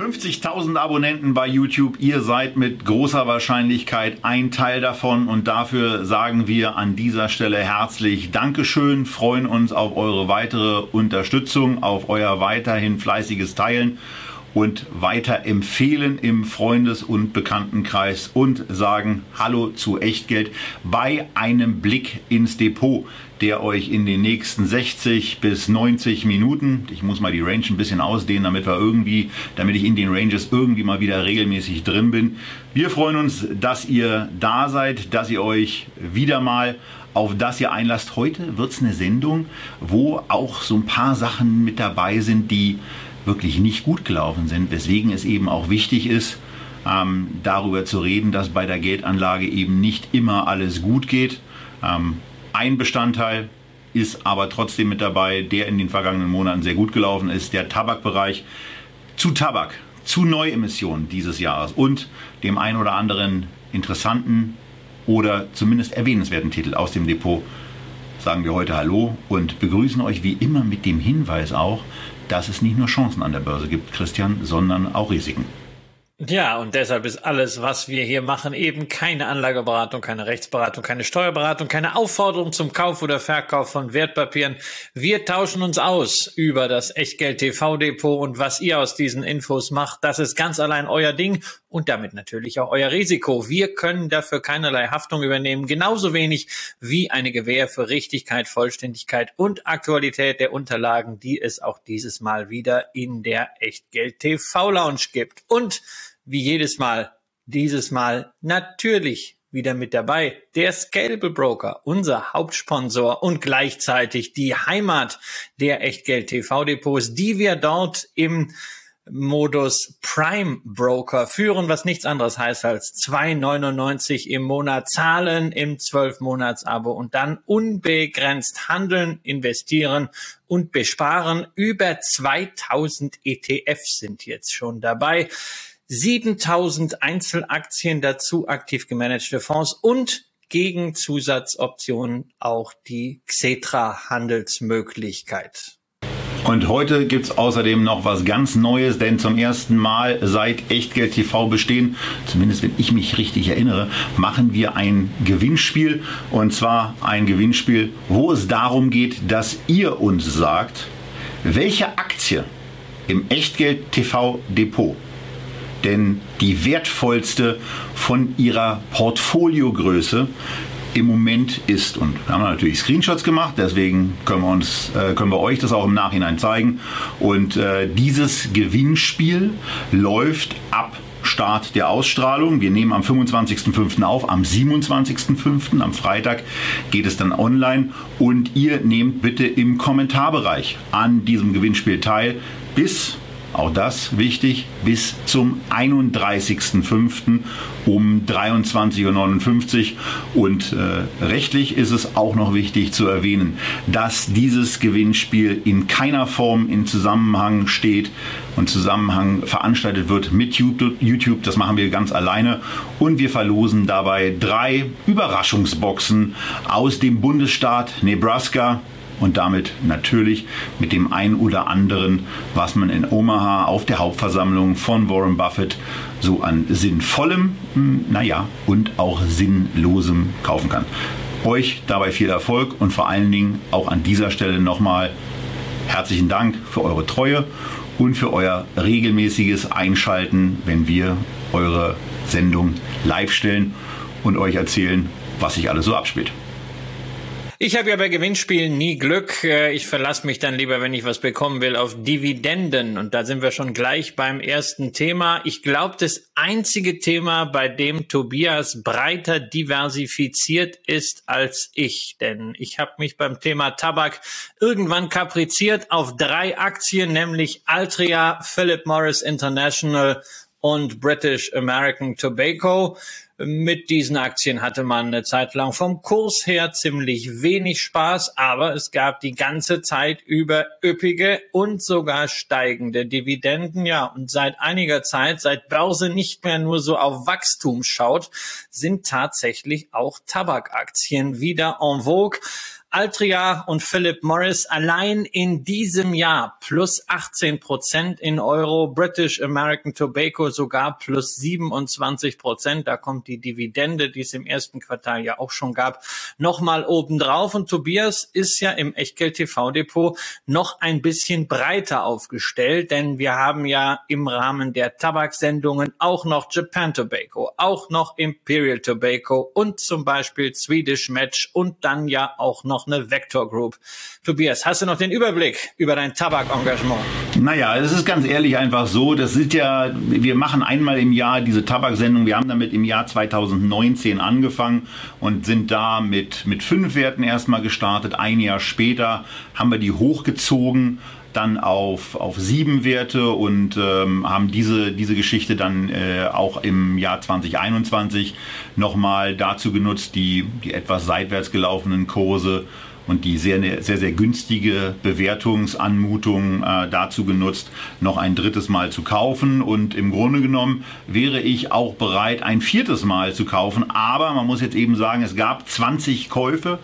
Röhl. 50.000 Abonnenten bei YouTube. Ihr seid mit großer Wahrscheinlichkeit ein Teil davon und dafür sagen wir an dieser Stelle herzlich Dankeschön, freuen uns auf eure weitere Unterstützung, auf euer weiterhin fleißiges Teilen und weiter empfehlen im Freundes- und Bekanntenkreis und sagen Hallo zu Echtgeld bei einem Blick ins Depot, der euch in den nächsten 60 bis 90 Minuten, ich muss mal die Range ein bisschen ausdehnen, damit wir irgendwie, damit ich in den Ranges irgendwie mal wieder regelmäßig drin bin. Wir freuen uns, dass ihr da seid, dass ihr euch wieder mal auf das ihr einlasst. Heute wird es eine Sendung, wo auch so ein paar Sachen mit dabei sind, die wirklich nicht gut gelaufen sind, weswegen es eben auch wichtig ist, ähm, darüber zu reden, dass bei der Geldanlage eben nicht immer alles gut geht. Ähm, ein Bestandteil ist aber trotzdem mit dabei, der in den vergangenen Monaten sehr gut gelaufen ist, der Tabakbereich. Zu Tabak, zu Neuemissionen dieses Jahres und dem ein oder anderen interessanten oder zumindest erwähnenswerten Titel aus dem Depot sagen wir heute Hallo und begrüßen euch wie immer mit dem Hinweis auch, dass es nicht nur Chancen an der Börse gibt, Christian, sondern auch Risiken. Ja, und deshalb ist alles, was wir hier machen, eben keine Anlageberatung, keine Rechtsberatung, keine Steuerberatung, keine Aufforderung zum Kauf oder Verkauf von Wertpapieren. Wir tauschen uns aus über das Echtgeld TV Depot und was ihr aus diesen Infos macht, das ist ganz allein euer Ding und damit natürlich auch euer Risiko. Wir können dafür keinerlei Haftung übernehmen, genauso wenig wie eine Gewähr für Richtigkeit, Vollständigkeit und Aktualität der Unterlagen, die es auch dieses Mal wieder in der Echtgeld TV Lounge gibt. Und wie jedes Mal, dieses Mal natürlich wieder mit dabei. Der Scalable Broker, unser Hauptsponsor und gleichzeitig die Heimat der Echtgeld TV Depots, die wir dort im Modus Prime Broker führen, was nichts anderes heißt als 2,99 im Monat zahlen im 12-Monats-Abo und dann unbegrenzt handeln, investieren und besparen. Über 2000 ETFs sind jetzt schon dabei. 7000 Einzelaktien dazu, aktiv gemanagte Fonds und gegen Zusatzoptionen auch die Xetra-Handelsmöglichkeit. Und heute gibt's außerdem noch was ganz Neues, denn zum ersten Mal seit Echtgeld TV bestehen, zumindest wenn ich mich richtig erinnere, machen wir ein Gewinnspiel. Und zwar ein Gewinnspiel, wo es darum geht, dass ihr uns sagt, welche Aktie im Echtgeld TV Depot denn die wertvollste von ihrer Portfoliogröße im Moment ist. Und wir haben natürlich Screenshots gemacht, deswegen können wir, uns, äh, können wir euch das auch im Nachhinein zeigen. Und äh, dieses Gewinnspiel läuft ab Start der Ausstrahlung. Wir nehmen am 25.05. auf, am 27.05. am Freitag geht es dann online und ihr nehmt bitte im Kommentarbereich an diesem Gewinnspiel teil bis auch das wichtig, bis zum 31.05. um 23.59 Uhr. Und äh, rechtlich ist es auch noch wichtig zu erwähnen, dass dieses Gewinnspiel in keiner Form in Zusammenhang steht und Zusammenhang veranstaltet wird mit YouTube. Das machen wir ganz alleine. Und wir verlosen dabei drei Überraschungsboxen aus dem Bundesstaat Nebraska und damit natürlich mit dem ein oder anderen, was man in Omaha auf der Hauptversammlung von Warren Buffett so an sinnvollem, hm, naja, und auch sinnlosem kaufen kann. Euch dabei viel Erfolg und vor allen Dingen auch an dieser Stelle nochmal herzlichen Dank für eure Treue und für euer regelmäßiges Einschalten, wenn wir eure Sendung live stellen und euch erzählen, was sich alles so abspielt. Ich habe ja bei Gewinnspielen nie Glück. Äh, ich verlasse mich dann lieber, wenn ich was bekommen will, auf Dividenden. Und da sind wir schon gleich beim ersten Thema. Ich glaube, das einzige Thema, bei dem Tobias breiter diversifiziert ist als ich. Denn ich habe mich beim Thema Tabak irgendwann kapriziert auf drei Aktien, nämlich Altria, Philip Morris International und British American Tobacco. Mit diesen Aktien hatte man eine Zeit lang vom Kurs her ziemlich wenig Spaß, aber es gab die ganze Zeit über üppige und sogar steigende Dividenden. Ja, und seit einiger Zeit, seit Börse nicht mehr nur so auf Wachstum schaut, sind tatsächlich auch Tabakaktien wieder en vogue. Altria und Philip Morris allein in diesem Jahr plus 18 Prozent in Euro, British American Tobacco sogar plus 27 Prozent. Da kommt die Dividende, die es im ersten Quartal ja auch schon gab, nochmal obendrauf. Und Tobias ist ja im Echtgeld TV Depot noch ein bisschen breiter aufgestellt, denn wir haben ja im Rahmen der Tabaksendungen auch noch Japan Tobacco, auch noch Imperial Tobacco und zum Beispiel Swedish Match und dann ja auch noch noch eine Vector Group. Tobias, hast du noch den Überblick über dein Tabakengagement? Naja, es ist ganz ehrlich einfach so, das sind ja, wir machen einmal im Jahr diese Tabaksendung, wir haben damit im Jahr 2019 angefangen und sind da mit, mit fünf Werten erstmal gestartet. Ein Jahr später haben wir die hochgezogen dann auf, auf sieben Werte und ähm, haben diese, diese Geschichte dann äh, auch im Jahr 2021 nochmal dazu genutzt, die, die etwas seitwärts gelaufenen Kurse und die sehr, sehr, sehr günstige Bewertungsanmutung äh, dazu genutzt, noch ein drittes Mal zu kaufen. Und im Grunde genommen wäre ich auch bereit, ein viertes Mal zu kaufen. Aber man muss jetzt eben sagen, es gab 20 Käufe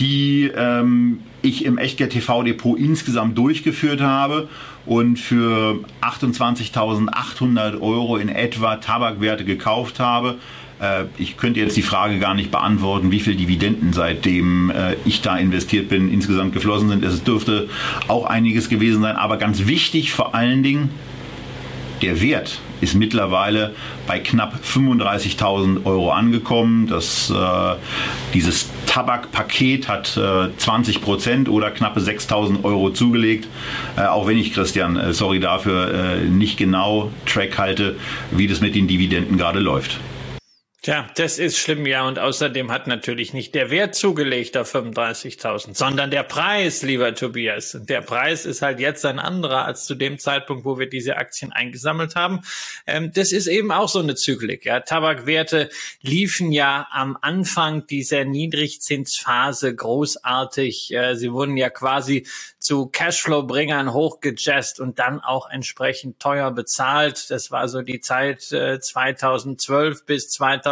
die ähm, ich im Echtgeld TV Depot insgesamt durchgeführt habe und für 28.800 Euro in etwa Tabakwerte gekauft habe. Äh, ich könnte jetzt die Frage gar nicht beantworten, wie viel Dividenden seitdem äh, ich da investiert bin insgesamt geflossen sind. Es dürfte auch einiges gewesen sein, aber ganz wichtig vor allen Dingen der Wert ist mittlerweile bei knapp 35.000 Euro angekommen. Das, äh, dieses Tabakpaket hat äh, 20 Prozent oder knappe 6.000 Euro zugelegt. Äh, auch wenn ich, Christian, äh, sorry dafür, äh, nicht genau Track halte, wie das mit den Dividenden gerade läuft. Tja, das ist schlimm, ja. Und außerdem hat natürlich nicht der Wert zugelegt auf 35.000, sondern der Preis, lieber Tobias. Und der Preis ist halt jetzt ein anderer als zu dem Zeitpunkt, wo wir diese Aktien eingesammelt haben. Ähm, das ist eben auch so eine Zyklik. Ja. Tabakwerte liefen ja am Anfang dieser Niedrigzinsphase großartig. Äh, sie wurden ja quasi zu Cashflow-Bringern hochgejazzt und dann auch entsprechend teuer bezahlt. Das war so die Zeit äh, 2012 bis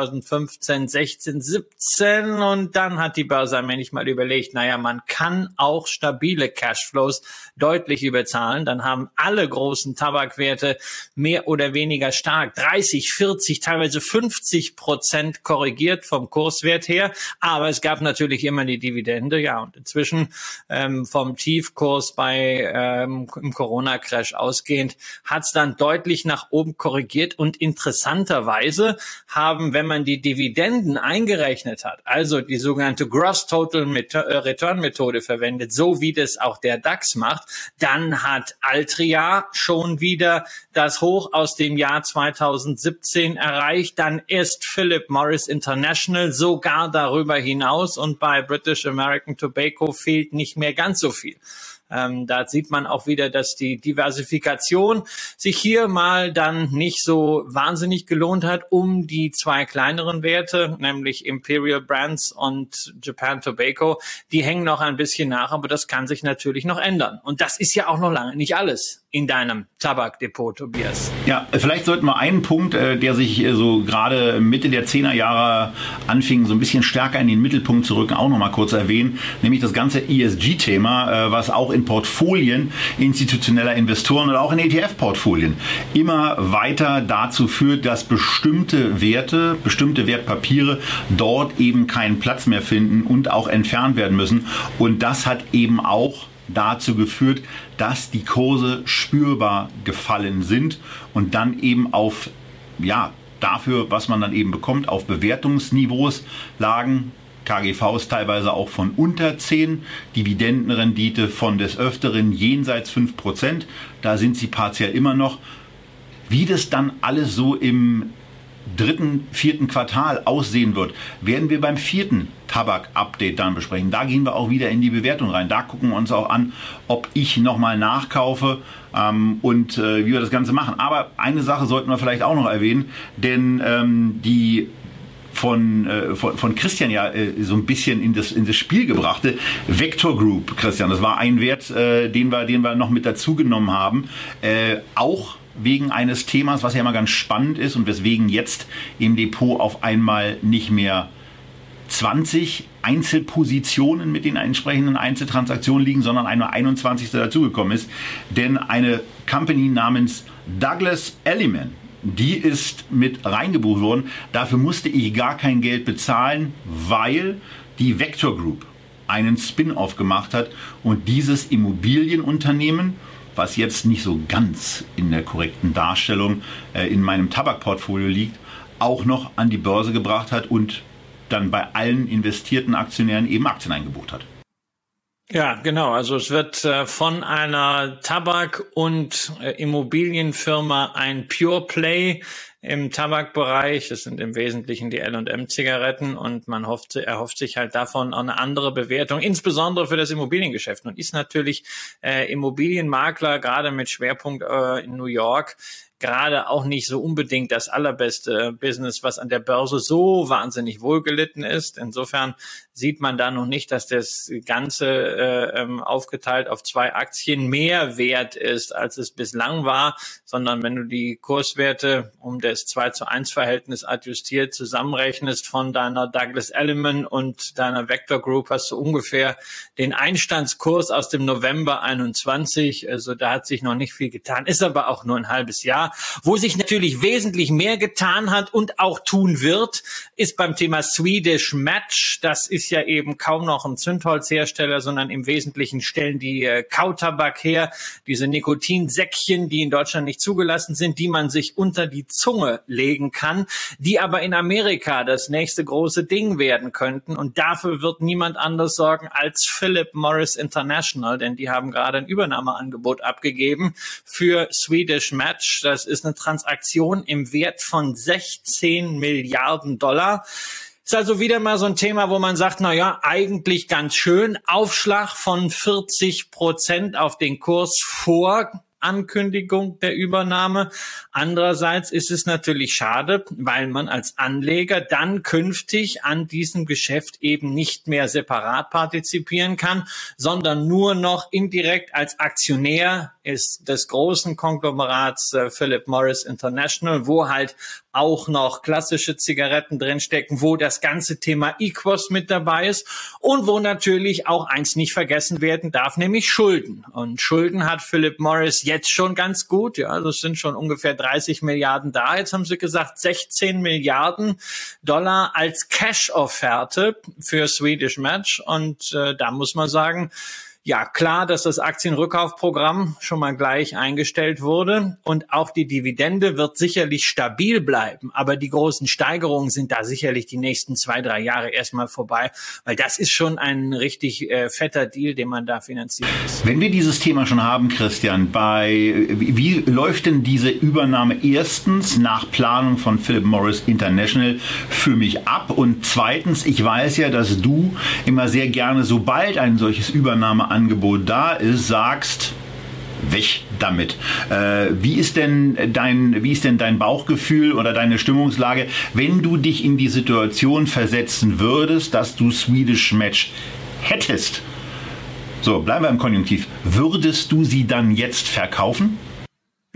2015, 16, 17 und dann hat die Börse allmählich mal überlegt, naja, man kann auch stabile Cashflows deutlich überzahlen. Dann haben alle großen Tabakwerte mehr oder weniger stark 30, 40, teilweise 50 Prozent korrigiert vom Kurswert her. Aber es gab natürlich immer die Dividende. Ja, und inzwischen ähm, vom Tiefkurs Kurs bei ähm, im Corona-Crash ausgehend, hat es dann deutlich nach oben korrigiert und interessanterweise haben, wenn man die Dividenden eingerechnet hat, also die sogenannte Gross Total äh, Return Methode verwendet, so wie das auch der DAX macht, dann hat Altria schon wieder das Hoch aus dem Jahr 2017 erreicht. Dann ist Philip Morris International sogar darüber hinaus und bei British American Tobacco fehlt nicht mehr ganz so viel. Ähm, da sieht man auch wieder, dass die Diversifikation sich hier mal dann nicht so wahnsinnig gelohnt hat, um die zwei kleineren Werte, nämlich Imperial Brands und Japan Tobacco, die hängen noch ein bisschen nach, aber das kann sich natürlich noch ändern. Und das ist ja auch noch lange nicht alles in deinem Tabakdepot, Tobias? Ja, vielleicht sollten wir einen Punkt, äh, der sich äh, so gerade Mitte der 10er Jahre anfing, so ein bisschen stärker in den Mittelpunkt zu rücken, auch noch mal kurz erwähnen, nämlich das ganze ESG-Thema, äh, was auch in Portfolien institutioneller Investoren oder auch in ETF-Portfolien immer weiter dazu führt, dass bestimmte Werte, bestimmte Wertpapiere dort eben keinen Platz mehr finden und auch entfernt werden müssen. Und das hat eben auch dazu geführt, dass die Kurse spürbar gefallen sind und dann eben auf, ja, dafür, was man dann eben bekommt, auf Bewertungsniveaus lagen. KGVs teilweise auch von unter 10, Dividendenrendite von des Öfteren jenseits 5%, da sind sie partiell immer noch. Wie das dann alles so im dritten, vierten Quartal aussehen wird, werden wir beim vierten Tabak-Update dann besprechen. Da gehen wir auch wieder in die Bewertung rein. Da gucken wir uns auch an, ob ich nochmal nachkaufe ähm, und äh, wie wir das Ganze machen. Aber eine Sache sollten wir vielleicht auch noch erwähnen, denn ähm, die von, äh, von, von Christian ja äh, so ein bisschen in das, in das Spiel gebrachte. Vector Group, Christian, das war ein Wert, äh, den, wir, den wir noch mit dazu genommen haben. Äh, auch wegen eines Themas, was ja immer ganz spannend ist und weswegen jetzt im Depot auf einmal nicht mehr 20 Einzelpositionen mit den entsprechenden Einzeltransaktionen liegen, sondern eine 21. dazugekommen ist. Denn eine Company namens Douglas Elliman, die ist mit reingebucht worden. Dafür musste ich gar kein Geld bezahlen, weil die Vector Group einen Spin-off gemacht hat und dieses Immobilienunternehmen was jetzt nicht so ganz in der korrekten Darstellung äh, in meinem Tabakportfolio liegt, auch noch an die Börse gebracht hat und dann bei allen investierten Aktionären eben Aktien eingebucht hat. Ja, genau. Also es wird äh, von einer Tabak- und äh, Immobilienfirma ein Pure Play im Tabakbereich. Es sind im Wesentlichen die L&M-Zigaretten und man hofft, erhofft sich halt davon auch eine andere Bewertung, insbesondere für das Immobiliengeschäft. Und ist natürlich äh, Immobilienmakler, gerade mit Schwerpunkt äh, in New York, gerade auch nicht so unbedingt das allerbeste Business, was an der Börse so wahnsinnig wohlgelitten ist. Insofern sieht man da noch nicht, dass das Ganze äh, ähm, aufgeteilt auf zwei Aktien mehr wert ist, als es bislang war, sondern wenn du die Kurswerte um das 2 zu 1 Verhältnis adjustiert zusammenrechnest von deiner Douglas Elliman und deiner Vector Group, hast du ungefähr den Einstandskurs aus dem November 21. Also da hat sich noch nicht viel getan, ist aber auch nur ein halbes Jahr. Wo sich natürlich wesentlich mehr getan hat und auch tun wird, ist beim Thema Swedish Match. Das ist ist ja eben kaum noch ein Zündholzhersteller, sondern im Wesentlichen stellen die äh, Kautabak her, diese Nikotinsäckchen, die in Deutschland nicht zugelassen sind, die man sich unter die Zunge legen kann, die aber in Amerika das nächste große Ding werden könnten. Und dafür wird niemand anders sorgen als Philip Morris International, denn die haben gerade ein Übernahmeangebot abgegeben für Swedish Match. Das ist eine Transaktion im Wert von 16 Milliarden Dollar. Ist also wieder mal so ein Thema, wo man sagt, na ja, eigentlich ganz schön. Aufschlag von 40 Prozent auf den Kurs vor Ankündigung der Übernahme. Andererseits ist es natürlich schade, weil man als Anleger dann künftig an diesem Geschäft eben nicht mehr separat partizipieren kann, sondern nur noch indirekt als Aktionär ist des großen Konglomerats äh, Philip Morris International, wo halt auch noch klassische Zigaretten drinstecken, wo das ganze Thema Equos mit dabei ist und wo natürlich auch eins nicht vergessen werden darf, nämlich Schulden. Und Schulden hat Philip Morris jetzt schon ganz gut. Ja, das sind schon ungefähr 30 Milliarden da. Jetzt haben sie gesagt, 16 Milliarden Dollar als Cash-Offerte für Swedish Match. Und äh, da muss man sagen, ja, klar, dass das Aktienrückkaufprogramm schon mal gleich eingestellt wurde. Und auch die Dividende wird sicherlich stabil bleiben, aber die großen Steigerungen sind da sicherlich die nächsten zwei, drei Jahre erstmal vorbei, weil das ist schon ein richtig äh, fetter Deal, den man da finanziert. Wenn wir dieses Thema schon haben, Christian, bei wie, wie läuft denn diese Übernahme erstens nach Planung von Philip Morris International für mich ab? Und zweitens, ich weiß ja, dass du immer sehr gerne, sobald ein solches Übernahme Angebot da ist, sagst, weg damit. Äh, wie ist denn dein, wie ist denn dein Bauchgefühl oder deine Stimmungslage, wenn du dich in die Situation versetzen würdest, dass du Swedish Match hättest? So, bleiben wir im Konjunktiv. Würdest du sie dann jetzt verkaufen?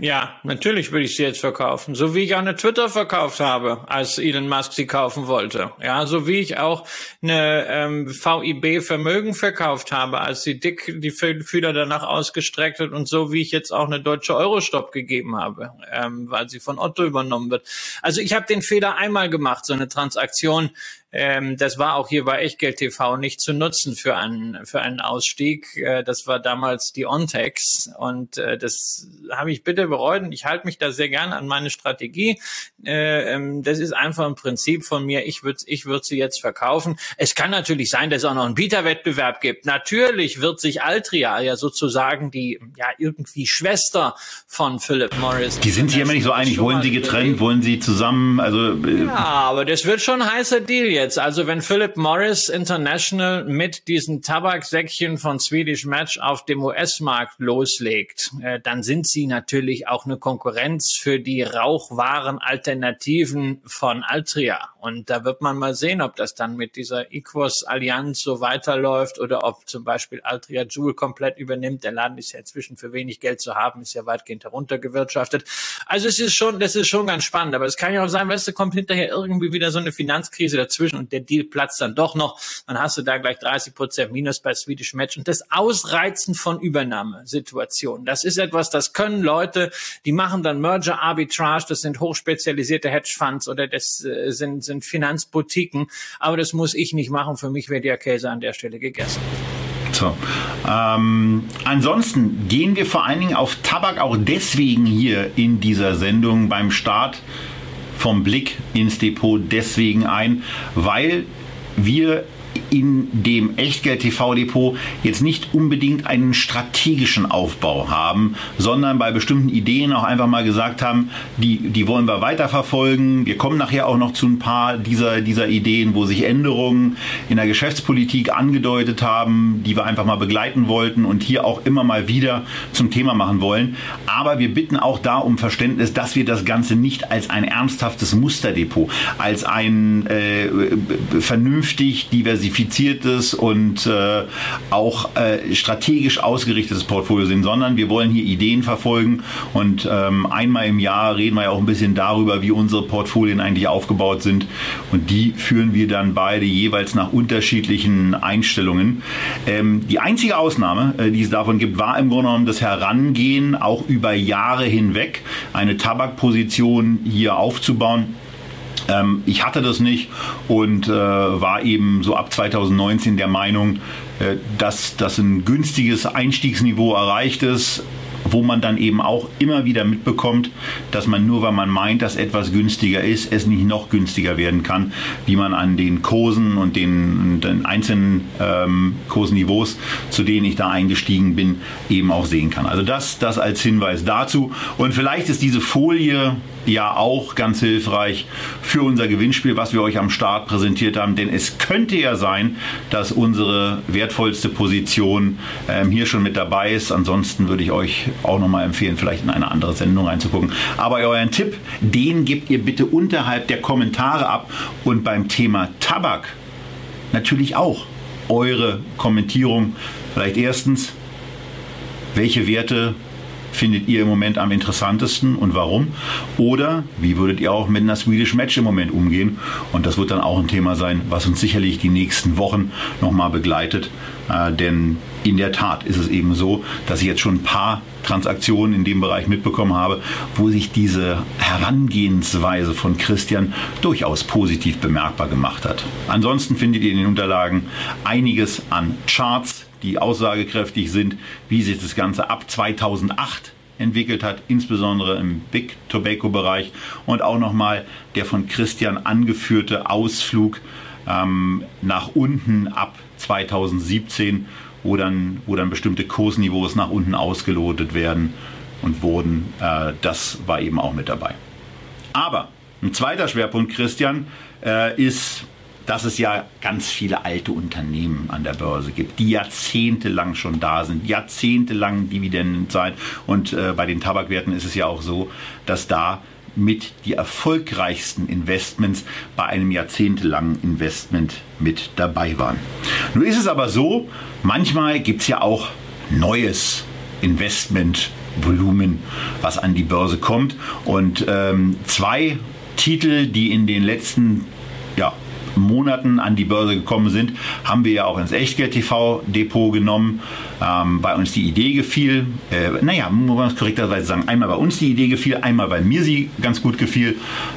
Ja, natürlich würde ich sie jetzt verkaufen. So wie ich auch eine Twitter verkauft habe, als Elon Musk sie kaufen wollte. Ja, so wie ich auch eine ähm, VIB Vermögen verkauft habe, als sie dick die Fühler danach ausgestreckt hat und so wie ich jetzt auch eine deutsche Eurostop gegeben habe, ähm, weil sie von Otto übernommen wird. Also ich habe den Fehler einmal gemacht, so eine Transaktion Ähm, das war auch hier bei Echtgeld TV nicht zu nutzen für einen, für einen Ausstieg. Äh, das war damals die Ontex und äh, das habe ich bitte bereut und ich halte mich da sehr gern an meine Strategie. Äh, ähm, das ist einfach ein Prinzip von mir. Ich würde ich würd sie jetzt verkaufen. Es kann natürlich sein, dass es auch noch einen Bieterwettbewerb gibt. Natürlich wird sich Altria ja sozusagen die ja irgendwie Schwester von Philip Morris. Die sind sich immer nicht so einig. Wollen sie getrennt? Wollen sie zusammen? Also äh ja, aber das wird schon ein heißer Deal jetzt. Also wenn Philip Morris International mit diesen Tabaksäckchen von Swedish Match auf dem US-Markt loslegt, äh, dann sind sie natürlich auch eine Konkurrenz für die Rauchwaren-Alternativen von Altria. Und da wird man mal sehen, ob das dann mit dieser Equos-Allianz so weiterläuft oder ob zum Beispiel Altria Joule komplett übernimmt. Der Laden ist ja inzwischen für wenig Geld zu haben, ist ja weitgehend heruntergewirtschaftet. Also es ist schon, das ist schon ganz spannend. Aber es kann ja auch sein, weißt du, kommt hinterher irgendwie wieder so eine Finanzkrise dazwischen und der Deal platzt dann doch noch. Dann hast du da gleich 30 Prozent Minus bei Swedish Match. Und das Ausreizen von Übernahmesituationen, das ist etwas, das können Leute, die machen dann Merger Arbitrage, das sind hochspezialisierte Hedgefonds oder das äh, sind sind Finanzboutiquen, aber das muss ich nicht machen. Für mich wird der Käse an der Stelle gegessen. So. Ähm, ansonsten gehen wir vor allen Dingen auf Tabak auch deswegen hier in dieser Sendung beim Start vom Blick ins Depot deswegen ein, weil wir in dem Echtgeld-TV-Depot jetzt nicht unbedingt einen strategischen Aufbau haben, sondern bei bestimmten Ideen auch einfach mal gesagt haben, die, die wollen wir weiterverfolgen. Wir kommen nachher auch noch zu ein paar dieser, dieser Ideen, wo sich Änderungen in der Geschäftspolitik angedeutet haben, die wir einfach mal begleiten wollten und hier auch immer mal wieder zum Thema machen wollen. Aber wir bitten auch da um Verständnis, dass wir das Ganze nicht als ein ernsthaftes Musterdepot, als ein äh, vernünftig diversifiziertes diversifiziertes und äh, auch äh, strategisch ausgerichtetes Portfolio sind, sondern wir wollen hier Ideen verfolgen und ähm, einmal im Jahr reden wir ja auch ein bisschen darüber, wie unsere Portfolien eigentlich aufgebaut sind und die führen wir dann beide jeweils nach unterschiedlichen Einstellungen. Ähm, die einzige Ausnahme, äh, die es davon gibt, war im Grunde genommen das Herangehen, auch über Jahre hinweg eine Tabakposition hier aufzubauen ähm, ich hatte das nicht und äh, war eben so ab 2019 der Meinung, äh, dass das ein günstiges Einstiegsniveau erreicht ist wo man dann eben auch immer wieder mitbekommt, dass man nur, weil man meint, dass etwas günstiger ist, es nicht noch günstiger werden kann, wie man an den Kursen und den, den einzelnen ähm, Kursniveaus, zu denen ich da eingestiegen bin, eben auch sehen kann. Also das, das als Hinweis dazu. Und vielleicht ist diese Folie ja auch ganz hilfreich für unser Gewinnspiel, was wir euch am Start präsentiert haben. Denn es könnte ja sein, dass unsere wertvollste Position ähm, hier schon mit dabei ist. Ansonsten würde ich euch auch nochmal empfehlen, vielleicht in eine andere Sendung reinzugucken. Aber euren Tipp, den gebt ihr bitte unterhalb der Kommentare ab. Und beim Thema Tabak natürlich auch eure Kommentierung. Vielleicht erstens, welche Werte findet ihr im Moment am interessantesten und warum? Oder wie würdet ihr auch mit einer Swedish Match im Moment umgehen? Und das wird dann auch ein Thema sein, was uns sicherlich die nächsten Wochen nochmal begleitet. Äh, denn in der Tat ist es eben so, dass ich jetzt schon ein paar Transaktionen in dem Bereich mitbekommen habe, wo sich diese Herangehensweise von Christian durchaus positiv bemerkbar gemacht hat. Ansonsten findet ihr in den Unterlagen einiges an Charts, die aussagekräftig sind, wie sich das Ganze ab 2008 entwickelt hat, insbesondere im Big Tobacco Bereich und auch nochmal der von Christian angeführte Ausflug ähm, nach unten ab 2017, wo dann, wo dann bestimmte Kursniveaus nach unten ausgelotet werden und wurden. Äh, das war eben auch mit dabei. Aber ein zweiter Schwerpunkt, Christian, äh, ist dass es ja ganz viele alte Unternehmen an der Börse gibt, die jahrzehntelang schon da sind, jahrzehntelang Dividendenzeit. Und äh, bei den Tabakwerten ist es ja auch so, dass da mit die erfolgreichsten Investments bei einem jahrzehntelangen Investment mit dabei waren. Nun ist es aber so, manchmal gibt es ja auch neues Investmentvolumen, was an die Börse kommt. Und ähm, zwei Titel, die in den letzten ja, Monaten an die Börse gekommen sind, haben wir ja auch ins Echtgeld-TV-Depot genommen. Ähm, bei uns die Idee gefiel. Äh, naja, muss man es korrekterweise sagen. Einmal bei uns die Idee gefiel, einmal weil mir sie ganz gut gefiel.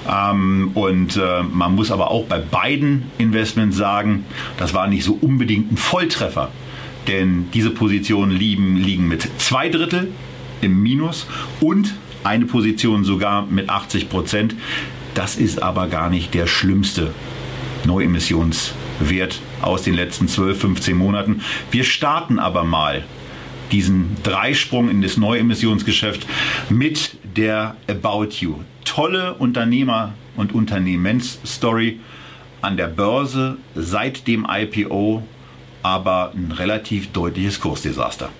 Ähm, und äh, man muss aber auch bei beiden Investments sagen, das war nicht so unbedingt ein Volltreffer. Denn diese Positionen liegen, liegen mit zwei Drittel im Minus und eine Position sogar mit 80 Prozent. Das ist aber gar nicht der schlimmste Neuemissionswert aus den letzten 12, 15 Monaten. Wir starten aber mal diesen Dreisprung in das Neuemissionsgeschäft mit der About You. Tolle Unternehmer- und Unternehmensstory an der Börse seit dem IPO, aber ein relativ deutliches Kursdesaster.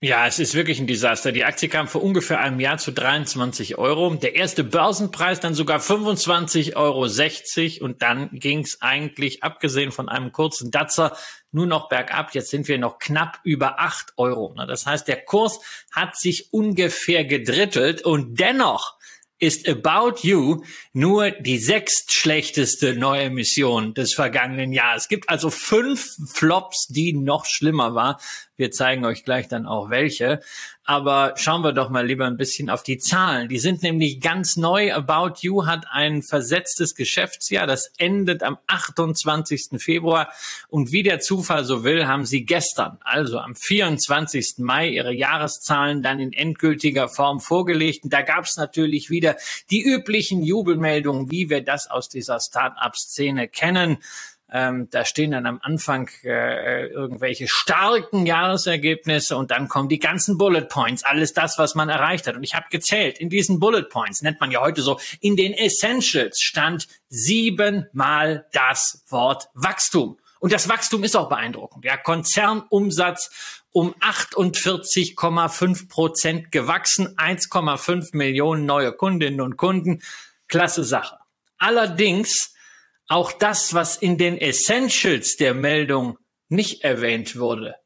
Ja, es ist wirklich ein Desaster. Die Aktie kam vor ungefähr einem Jahr zu 23 Euro. Der erste Börsenpreis dann sogar 25,60 Euro. Und dann ging es eigentlich, abgesehen von einem kurzen Datzer, nur noch bergab. Jetzt sind wir noch knapp über 8 Euro. Das heißt, der Kurs hat sich ungefähr gedrittelt und dennoch ist About You nur die sechstschlechteste neue Mission des vergangenen Jahres. Es gibt also fünf Flops, die noch schlimmer war. Wir zeigen euch gleich dann auch welche. Aber schauen wir doch mal lieber ein bisschen auf die Zahlen. Die sind nämlich ganz neu. About You hat ein versetztes Geschäftsjahr. Das endet am 28. Februar. Und wie der Zufall so will, haben sie gestern, also am 24. Mai, ihre Jahreszahlen dann in endgültiger Form vorgelegt. Und da gab es natürlich wieder die üblichen Jubelmeldungen, wie wir das aus dieser Start-up-Szene kennen. Ähm, da stehen dann am Anfang äh, irgendwelche starken Jahresergebnisse und dann kommen die ganzen Bullet Points, alles das, was man erreicht hat. Und ich habe gezählt, in diesen Bullet Points, nennt man ja heute so, in den Essentials stand siebenmal das Wort Wachstum. Und das Wachstum ist auch beeindruckend. Ja, Konzernumsatz um 48,5 Prozent gewachsen, 1,5 Millionen neue Kundinnen und Kunden. Klasse Sache. Allerdings auch das, was in den Essentials der Meldung nicht erwähnt wurde,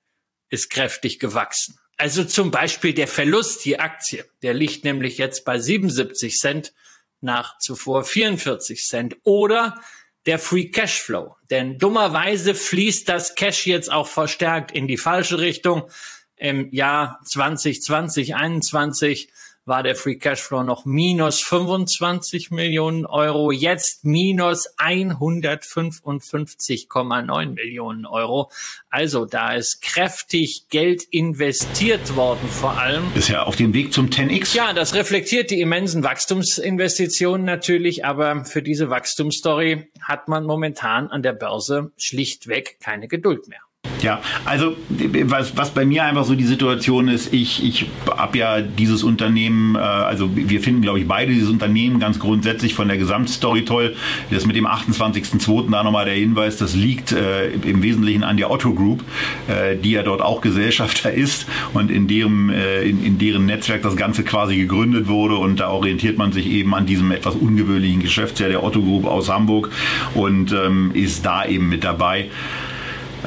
ist kräftig gewachsen. Also zum Beispiel der Verlust je Aktie, der liegt nämlich jetzt bei 77 Cent nach zuvor 44 Cent oder der Free Cashflow. Denn dummerweise fließt das Cash jetzt auch verstärkt in die falsche Richtung. Im Jahr 2020, 2021 war der Free Cashflow noch minus 25 Millionen Euro, jetzt minus 155,9 Millionen Euro. Also da ist kräftig Geld investiert worden vor allem. Ist ja auf dem Weg zum 10x. Ja, das reflektiert die immensen Wachstumsinvestitionen natürlich, aber für diese Wachstumsstory hat man momentan an der Börse schlichtweg keine Geduld mehr. Ja, also was, was bei mir einfach so die Situation ist, ich, ich habe ja dieses Unternehmen, äh, also wir finden, glaube ich, beide dieses Unternehmen ganz grundsätzlich von der Gesamtstory toll. Das mit dem 28.02. da nochmal der Hinweis, das liegt äh, im Wesentlichen an der Otto Group, äh, die ja dort auch Gesellschafter ist und in deren, äh, in, in deren Netzwerk das Ganze quasi gegründet wurde und da orientiert man sich eben an diesem etwas ungewöhnlichen Geschäftsjahr der Otto Group aus Hamburg und ähm, ist da eben mit dabei.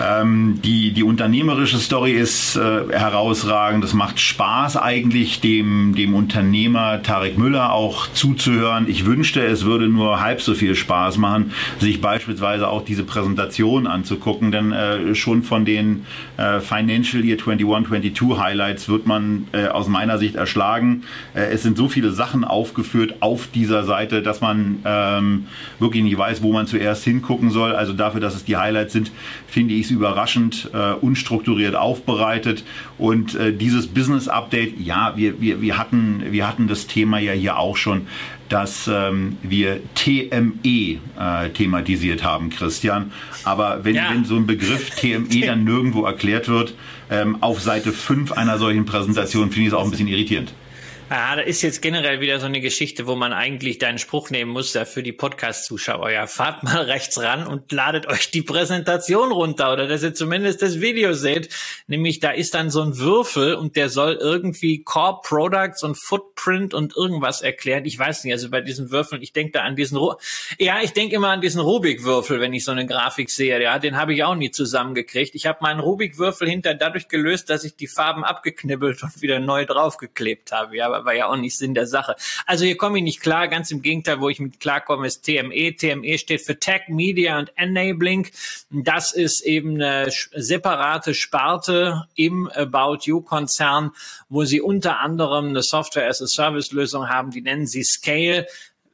Ähm, die, die unternehmerische Story ist äh, herausragend. Es macht Spaß eigentlich dem, dem Unternehmer Tarek Müller auch zuzuhören. Ich wünschte, es würde nur halb so viel Spaß machen, sich beispielsweise auch diese Präsentation anzugucken, denn äh, schon von den äh, Financial Year 21, 22 Highlights wird man äh, aus meiner Sicht erschlagen. Äh, es sind so viele Sachen aufgeführt auf dieser Seite, dass man ähm, wirklich nicht weiß, wo man zuerst hingucken soll. Also dafür, dass es die Highlights sind, finde ich es überraschend äh, unstrukturiert aufbereitet. Und äh, dieses Business Update, ja, wir, wir, wir, hatten, wir hatten das Thema ja hier auch schon, dass ähm, wir TME äh, thematisiert haben, Christian. Aber wenn, ja. wenn so ein Begriff TME dann nirgendwo erklärt wird, ähm, auf Seite 5 einer solchen Präsentation, finde ich es auch ein bisschen irritierend. Ah, da ist jetzt generell wieder so eine Geschichte, wo man eigentlich deinen Spruch nehmen muss, ja, für die Podcast-Zuschauer. Ja, fahrt mal rechts ran und ladet euch die Präsentation runter oder dass ihr zumindest das Video seht. Nämlich da ist dann so ein Würfel und der soll irgendwie Core Products und Footprint und irgendwas erklären. Ich weiß nicht, also bei diesen Würfeln, ich denke da an diesen, Ru ja, ich denke immer an diesen Rubik-Würfel, wenn ich so eine Grafik sehe. Ja, den habe ich auch nie zusammengekriegt. Ich habe meinen Rubik-Würfel hinter dadurch gelöst, dass ich die Farben abgeknibbelt und wieder neu draufgeklebt habe. Ja, aber war ja auch nicht Sinn der Sache. Also hier komme ich nicht klar, ganz im Gegenteil, wo ich mit klarkomme, ist TME. TME steht für Tech, Media und Enabling. Das ist eben eine separate Sparte im About You Konzern, wo sie unter anderem eine Software as a Service Lösung haben, die nennen sie Scale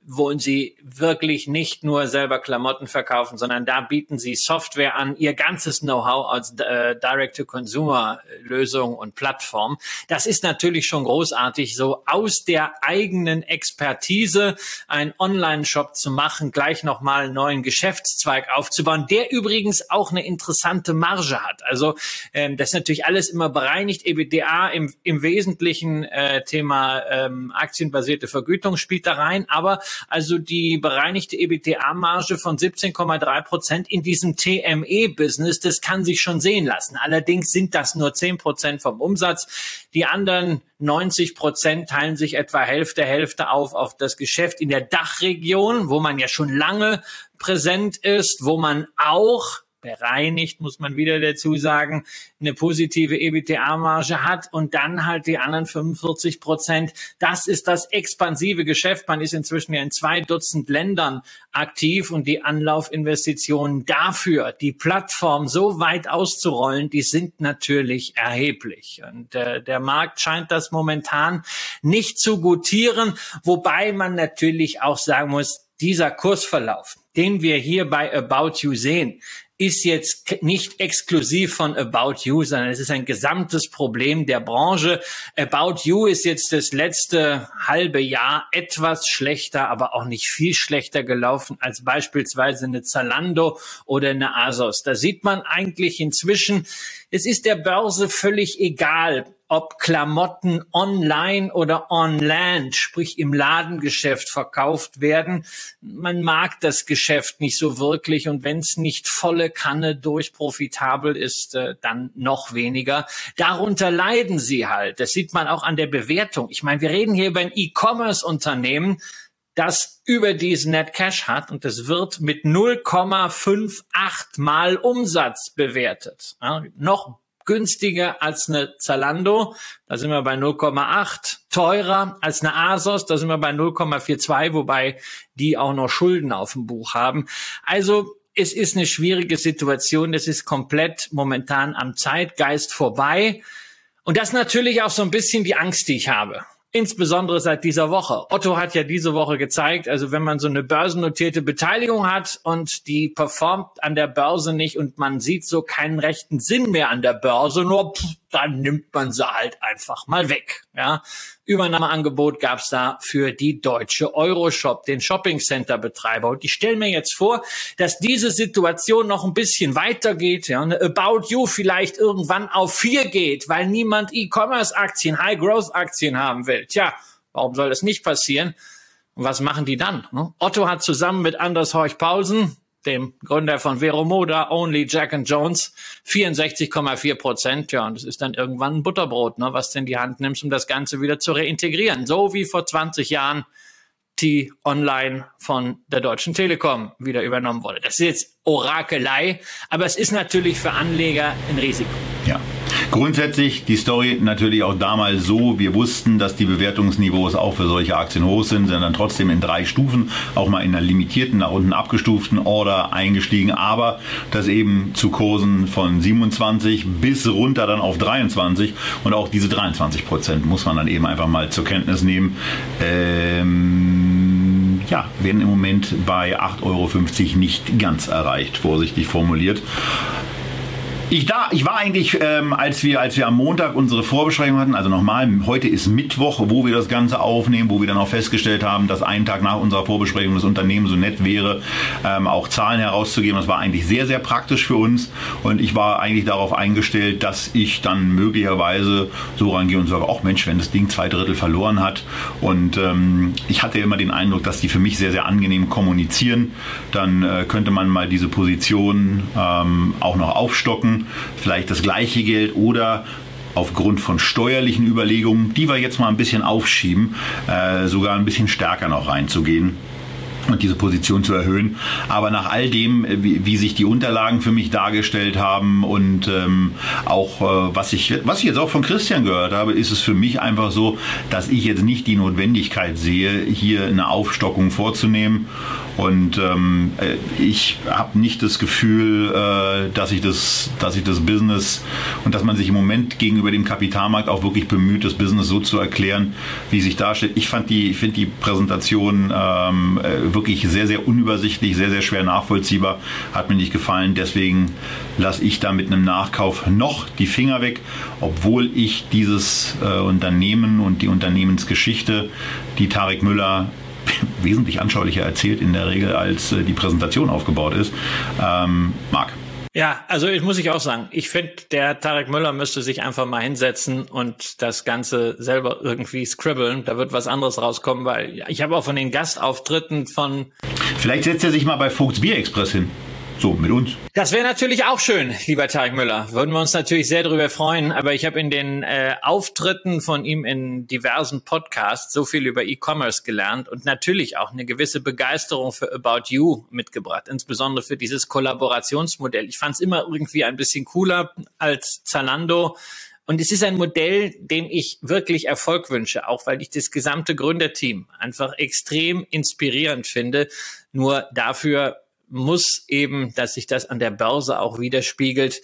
wo sie wirklich nicht nur selber Klamotten verkaufen, sondern da bieten sie Software an, ihr ganzes Know-how als äh, Direct-to-Consumer-Lösung und Plattform. Das ist natürlich schon großartig, so aus der eigenen Expertise einen Online-Shop zu machen, gleich nochmal einen neuen Geschäftszweig aufzubauen, der übrigens auch eine interessante Marge hat. Also ähm, das ist natürlich alles immer bereinigt. EBDA im, im Wesentlichen äh, Thema ähm, aktienbasierte Vergütung spielt da rein, aber also die bereinigte EBITDA-Marge von 17,3 Prozent in diesem TME-Business, das kann sich schon sehen lassen. Allerdings sind das nur 10 Prozent vom Umsatz. Die anderen 90 Prozent teilen sich etwa Hälfte, Hälfte auf auf das Geschäft in der Dachregion, wo man ja schon lange präsent ist, wo man auch bereinigt, muss man wieder dazu sagen, eine positive EBITDA-Marge hat und dann halt die anderen 45 Prozent. Das ist das expansive Geschäft. Man ist inzwischen ja in zwei Dutzend Ländern aktiv und die Anlaufinvestitionen dafür, die Plattform so weit auszurollen, die sind natürlich erheblich. Und äh, der Markt scheint das momentan nicht zu gutieren, wobei man natürlich auch sagen muss, dieser Kursverlauf, den wir hier bei About You sehen, ist jetzt nicht exklusiv von About You, sondern es ist ein gesamtes Problem der Branche. About You ist jetzt das letzte halbe Jahr etwas schlechter, aber auch nicht viel schlechter gelaufen als beispielsweise eine Zalando oder eine Asos. Da sieht man eigentlich inzwischen, es ist der Börse völlig egal, ob Klamotten online oder on land, sprich im Ladengeschäft verkauft werden. Man mag das Geschäft nicht so wirklich und wenn es nicht volle Kanne durchprofitabel ist, äh, dann noch weniger. Darunter leiden sie halt. Das sieht man auch an der Bewertung. Ich meine, wir reden hier über ein E-Commerce-Unternehmen, das über diesen Net Cash hat und das wird mit 0,58 mal Umsatz bewertet. Ja, noch günstiger als eine Zalando, da sind wir bei 0,8, teurer als eine Asos, da sind wir bei 0,42, wobei die auch noch Schulden auf dem Buch haben. Also es ist eine schwierige Situation, es ist komplett momentan am Zeitgeist vorbei. Und das natürlich auch so ein bisschen die Angst, die ich habe. Insbesondere seit dieser Woche. Otto hat ja diese Woche gezeigt, also wenn man so eine börsennotierte Beteiligung hat und die performt an der Börse nicht und man sieht so keinen rechten Sinn mehr an der Börse, nur pff, dann nimmt man sie halt einfach mal weg. Ja, Übernahmeangebot gab's da für die deutsche Euroshop, den Shopping Center Betreiber. Und ich stelle mir jetzt vor, dass diese Situation noch ein bisschen weitergeht. Ja, eine About You vielleicht irgendwann auf vier geht, weil niemand E-Commerce Aktien, High Growth Aktien haben will. Tja, warum soll das nicht passieren? Und was machen die dann? Ne? Otto hat zusammen mit Anders Horch Paulsen, dem Gründer von Veromoda, Only Jack and Jones, 64,4 Prozent. Ja, und das ist dann irgendwann ein Butterbrot, ne, was du in die Hand nimmst, um das Ganze wieder zu reintegrieren. So wie vor 20 Jahren die Online von der Deutschen Telekom wieder übernommen wurde. Das ist jetzt Orakelei, aber es ist natürlich für Anleger ein Risiko. Ja. Grundsätzlich die Story natürlich auch damals so, wir wussten, dass die Bewertungsniveaus auch für solche Aktien hoch sind, sind dann trotzdem in drei Stufen, auch mal in einer limitierten, nach unten abgestuften Order eingestiegen, aber das eben zu Kursen von 27 bis runter dann auf 23 und auch diese 23 Prozent muss man dann eben einfach mal zur Kenntnis nehmen. Ähm, ja, werden im Moment bei 8,50 Euro nicht ganz erreicht, vorsichtig formuliert. Ich, da, ich war eigentlich, ähm, als, wir, als wir am Montag unsere Vorbesprechung hatten, also nochmal, heute ist Mittwoch, wo wir das Ganze aufnehmen, wo wir dann auch festgestellt haben, dass einen Tag nach unserer Vorbesprechung das Unternehmen so nett wäre, ähm, auch Zahlen herauszugeben. Das war eigentlich sehr, sehr praktisch für uns. Und ich war eigentlich darauf eingestellt, dass ich dann möglicherweise so rangehe und sage, auch Mensch, wenn das Ding zwei Drittel verloren hat. Und ähm, ich hatte immer den Eindruck, dass die für mich sehr, sehr angenehm kommunizieren, dann äh, könnte man mal diese Position ähm, auch noch aufstocken vielleicht das gleiche Geld oder aufgrund von steuerlichen Überlegungen, die wir jetzt mal ein bisschen aufschieben, äh, sogar ein bisschen stärker noch reinzugehen. Und diese Position zu erhöhen. Aber nach all dem, äh, wie, wie sich die Unterlagen für mich dargestellt haben und ähm, auch äh, was ich was ich jetzt auch von Christian gehört habe, ist es für mich einfach so, dass ich jetzt nicht die Notwendigkeit sehe, hier eine Aufstockung vorzunehmen. Und ähm, äh, ich habe nicht das Gefühl, äh, dass ich das, dass ich das Business und dass man sich im Moment gegenüber dem Kapitalmarkt auch wirklich bemüht, das Business so zu erklären, wie sich darstellt. Ich fand die, finde die Präsentation ähm, wirklich sehr, sehr unübersichtlich, sehr, sehr schwer nachvollziehbar. Hat mir nicht gefallen. Deswegen lasse ich da mit einem Nachkauf noch die Finger weg, obwohl ich dieses äh, Unternehmen und die Unternehmensgeschichte, die Tarek Müller wesentlich anschaulicher erzählt in der Regel, als äh, die Präsentation aufgebaut ist, ähm, mag. Ja, also ich muss ich auch sagen, ich finde, der Tarek Müller müsste sich einfach mal hinsetzen und das Ganze selber irgendwie scribbeln. Da wird was anderes rauskommen, weil ich habe auch von den Gastauftritten von. Vielleicht setzt er sich mal bei Vogts Bier Express hin. So, mit uns. Das wäre natürlich auch schön, lieber Tarek Müller. Würden wir uns natürlich sehr darüber freuen. Aber ich habe in den äh, Auftritten von ihm in diversen Podcasts so viel über E-Commerce gelernt und natürlich auch eine gewisse Begeisterung für About You mitgebracht, insbesondere für dieses Kollaborationsmodell. Ich fand es immer irgendwie ein bisschen cooler als Zalando. Und es ist ein Modell, dem ich wirklich Erfolg wünsche, auch weil ich das gesamte Gründerteam einfach extrem inspirierend finde. Nur dafür muss eben, dass sich das an der Börse auch widerspiegelt,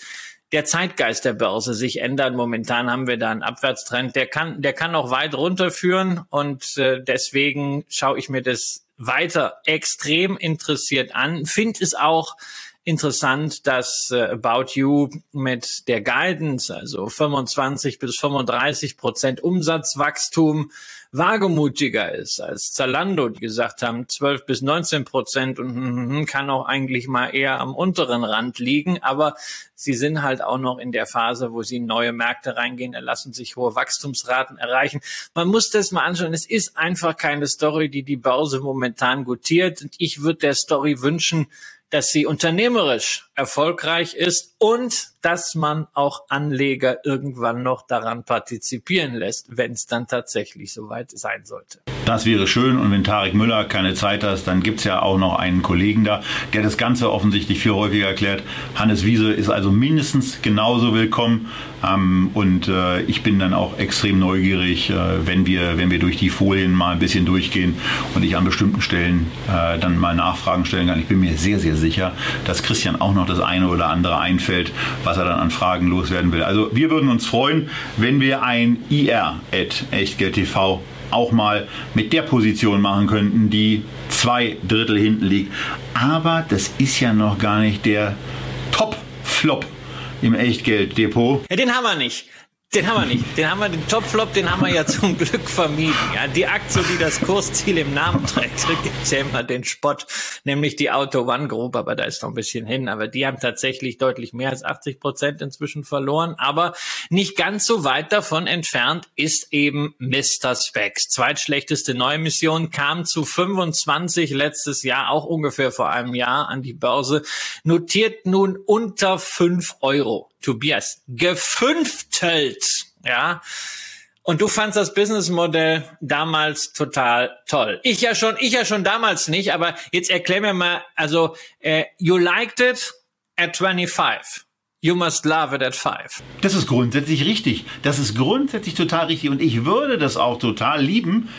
der Zeitgeist der Börse sich ändern. Momentan haben wir da einen Abwärtstrend, der kann, der kann noch weit runterführen und äh, deswegen schaue ich mir das weiter extrem interessiert an. Finde es auch interessant, dass äh, About You mit der Guidance, also 25 bis 35 Prozent Umsatzwachstum, wagemutiger ist als Zalando, die gesagt haben 12 bis 19 Prozent und hm, hm, kann auch eigentlich mal eher am unteren Rand liegen. Aber sie sind halt auch noch in der Phase, wo sie in neue Märkte reingehen, da lassen sich hohe Wachstumsraten erreichen. Man muss das mal anschauen. Es ist einfach keine Story, die die Börse momentan gutiert. Und ich würde der Story wünschen, dass sie unternehmerisch erfolgreich ist und dass man auch Anleger irgendwann noch daran partizipieren lässt, wenn es dann tatsächlich soweit sein sollte. Das wäre schön und wenn Tarek Müller keine Zeit hat, dann gibt es ja auch noch einen Kollegen da, der das Ganze offensichtlich viel häufiger erklärt. Hannes Wiese ist also mindestens genauso willkommen ähm, und äh, ich bin dann auch extrem neugierig, äh, wenn, wir, wenn wir durch die Folien mal ein bisschen durchgehen und ich an bestimmten Stellen äh, dann mal Nachfragen stellen kann. Ich bin mir sehr, sehr sicher, dass Christian auch noch das eine oder andere einfällt, was er dann an Fragen loswerden will. Also wir würden uns freuen, wenn wir ein IR at echtgeldtv auch mal mit der Position machen könnten, die zwei Drittel hinten liegt. Aber das ist ja noch gar nicht der Top-Flop im Echtgelddepot. Ja, den haben wir nicht. Den haben wir nicht. Den haben wir, den Topflop, den haben wir ja zum Glück vermieden. Ja, die Aktie, die das Kursziel im Namen trägt, da gibt's ja immer den Spott, nämlich die Auto One Group, aber da ist noch ein bisschen hin. Aber die haben tatsächlich deutlich mehr als 80 Prozent inzwischen verloren. Aber nicht ganz so weit davon entfernt ist eben Mr. Specs. Zweitschlechteste Neuemission kam zu 25 letztes Jahr, auch ungefähr vor einem Jahr an die Börse, notiert nun unter 5 Euro. Tobias, gefünftelt, ja. Und du fandst das Businessmodell damals total toll. Ich ja schon, ich ja schon damals nicht, aber jetzt erklär mir mal, also, äh, you liked it at 25. You must love it at five. Das ist grundsätzlich richtig. Das ist grundsätzlich total richtig. Und ich würde das auch total lieben,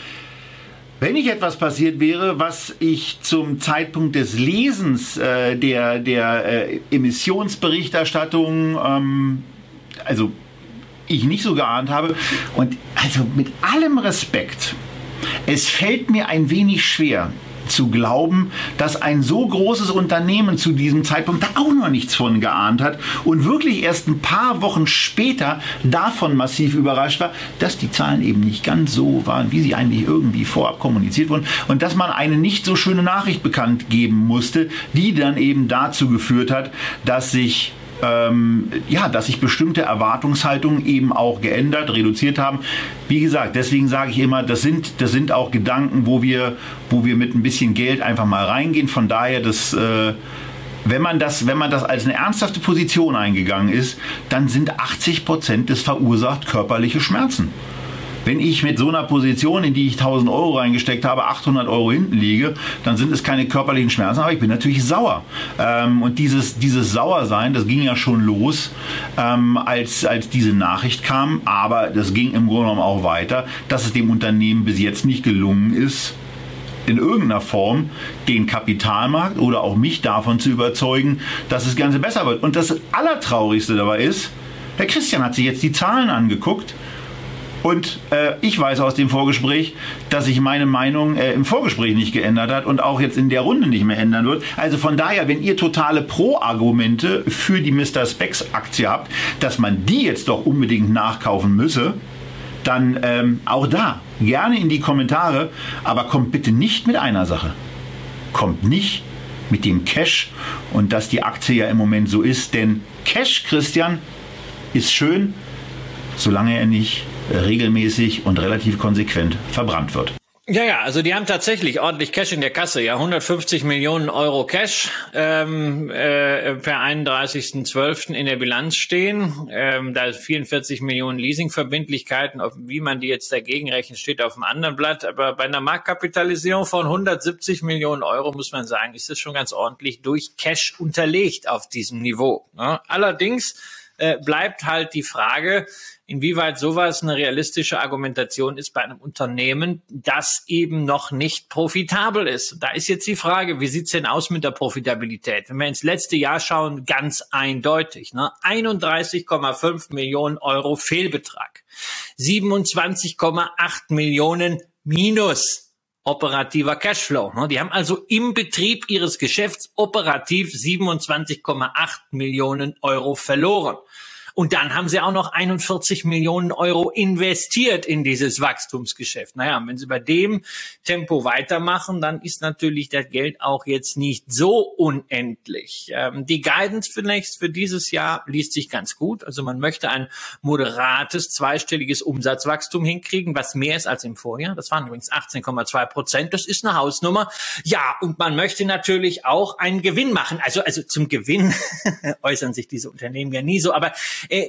wenn nicht etwas passiert wäre, was ich zum Zeitpunkt des Lesens äh, der, der äh, Emissionsberichterstattung, ähm, also ich nicht so geahnt habe. Und also mit allem Respekt, es fällt mir ein wenig schwer, zu glauben, dass ein so großes Unternehmen zu diesem Zeitpunkt da auch noch nichts von geahnt hat und wirklich erst ein paar Wochen später davon massiv überrascht war, dass die Zahlen eben nicht ganz so waren, wie sie eigentlich irgendwie vorab kommuniziert wurden und dass man eine nicht so schöne Nachricht bekannt geben musste, die dann eben dazu geführt hat, dass sich ähm, ja, dass sich bestimmte Erwartungshaltungen eben auch geändert, reduziert haben. Wie gesagt, deswegen sage ich immer, das sind, das sind auch Gedanken, wo wir, wo wir mit ein bisschen Geld einfach mal reingehen. Von daher, das, äh, wenn man das, wenn man das als eine ernsthafte Position eingegangen ist, dann sind 80 Prozent des verursacht körperliche Schmerzen. Wenn ich mit so einer Position, in die ich 1000 Euro reingesteckt habe, 800 Euro hinten liege, dann sind es keine körperlichen Schmerzen, aber ich bin natürlich sauer. Ähm, und dieses, dieses Sauersein, das ging ja schon los, ähm, als, als diese Nachricht kam, aber das ging im Grunde genommen auch weiter, dass es dem Unternehmen bis jetzt nicht gelungen ist, in irgendeiner Form den Kapitalmarkt oder auch mich davon zu überzeugen, dass das Ganze besser wird. Und das Allertraurigste dabei ist, der Christian hat sich jetzt die Zahlen angeguckt und äh, ich weiß aus dem Vorgespräch, dass sich meine Meinung äh, im Vorgespräch nicht geändert hat und auch jetzt in der Runde nicht mehr ändern wird. Also von daher, wenn ihr totale Pro-Argumente für die Mr. Specs Aktie habt, dass man die jetzt doch unbedingt nachkaufen müsse, dann ähm, auch da gerne in die Kommentare, aber kommt bitte nicht mit einer Sache. Kommt nicht mit dem Cash und dass die Aktie ja im Moment so ist, denn Cash, Christian, ist schön, solange er nicht regelmäßig und relativ konsequent verbrannt wird. Ja, ja, also die haben tatsächlich ordentlich Cash in der Kasse, ja, 150 Millionen Euro Cash ähm, äh, per 31.12. in der Bilanz stehen. Ähm, da 44 Millionen Leasingverbindlichkeiten, wie man die jetzt dagegen rechnet, steht auf dem anderen Blatt. Aber bei einer Marktkapitalisierung von 170 Millionen Euro muss man sagen, ist das schon ganz ordentlich durch Cash unterlegt auf diesem Niveau. Ne? Allerdings äh, bleibt halt die Frage, inwieweit sowas eine realistische Argumentation ist bei einem Unternehmen, das eben noch nicht profitabel ist. Da ist jetzt die Frage, wie sieht's denn aus mit der Profitabilität? Wenn wir ins letzte Jahr schauen, ganz eindeutig. Ne? 31,5 Millionen Euro Fehlbetrag, 27,8 Millionen Minus operativer Cashflow. Ne? Die haben also im Betrieb ihres Geschäfts operativ 27,8 Millionen Euro verloren. Und dann haben sie auch noch 41 Millionen Euro investiert in dieses Wachstumsgeschäft. Naja, wenn sie bei dem Tempo weitermachen, dann ist natürlich das Geld auch jetzt nicht so unendlich. Ähm, die Guidance zunächst für dieses Jahr liest sich ganz gut. Also man möchte ein moderates zweistelliges Umsatzwachstum hinkriegen, was mehr ist als im Vorjahr. Das waren übrigens 18,2 Prozent. Das ist eine Hausnummer. Ja, und man möchte natürlich auch einen Gewinn machen. Also, also zum Gewinn äußern sich diese Unternehmen ja nie so, aber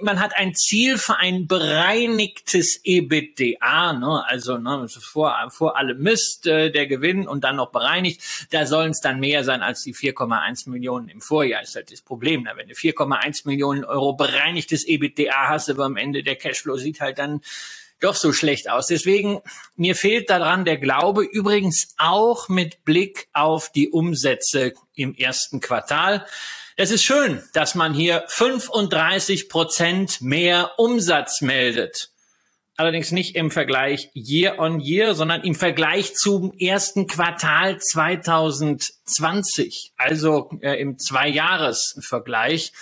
man hat ein Ziel für ein bereinigtes EBITDA, ne? also ne, vor, vor allem Mist äh, der Gewinn und dann noch bereinigt. Da sollen es dann mehr sein als die 4,1 Millionen im Vorjahr. Ist halt das Problem. Ne? Wenn du 4,1 Millionen Euro bereinigtes EBITDA hast, aber am Ende der Cashflow sieht halt dann doch so schlecht aus. Deswegen, mir fehlt daran der Glaube, übrigens auch mit Blick auf die Umsätze im ersten Quartal. Es ist schön, dass man hier 35 Prozent mehr Umsatz meldet. Allerdings nicht im Vergleich year on year, sondern im Vergleich zum ersten Quartal 2020, also äh, im Zweijahresvergleich.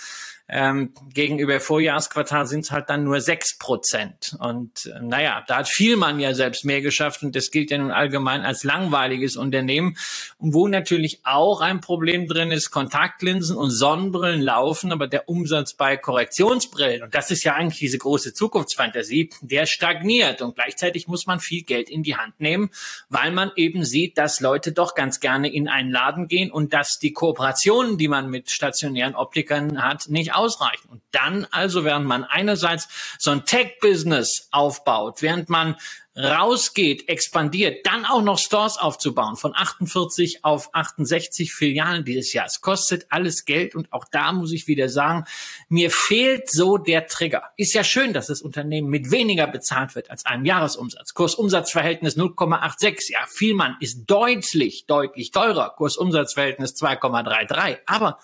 Ähm, gegenüber Vorjahresquartal sind es halt dann nur sechs Prozent. Und äh, naja, da hat Vielmann ja selbst mehr geschafft und das gilt ja nun allgemein als langweiliges Unternehmen. Und wo natürlich auch ein Problem drin ist, Kontaktlinsen und Sonnenbrillen laufen, aber der Umsatz bei Korrektionsbrillen, und das ist ja eigentlich diese große Zukunftsfantasie, der stagniert. Und gleichzeitig muss man viel Geld in die Hand nehmen, weil man eben sieht, dass Leute doch ganz gerne in einen Laden gehen und dass die Kooperationen, die man mit stationären Optikern hat, nicht ausreichen. Und dann also, während man einerseits so ein Tech-Business aufbaut, während man rausgeht, expandiert, dann auch noch Stores aufzubauen von 48 auf 68 Filialen dieses Jahr. Es kostet alles Geld und auch da muss ich wieder sagen, mir fehlt so der Trigger. Ist ja schön, dass das Unternehmen mit weniger bezahlt wird als einem Jahresumsatz. Kursumsatzverhältnis 0,86. Ja, Vielmann ist deutlich, deutlich teurer. Kursumsatzverhältnis 2,33. Aber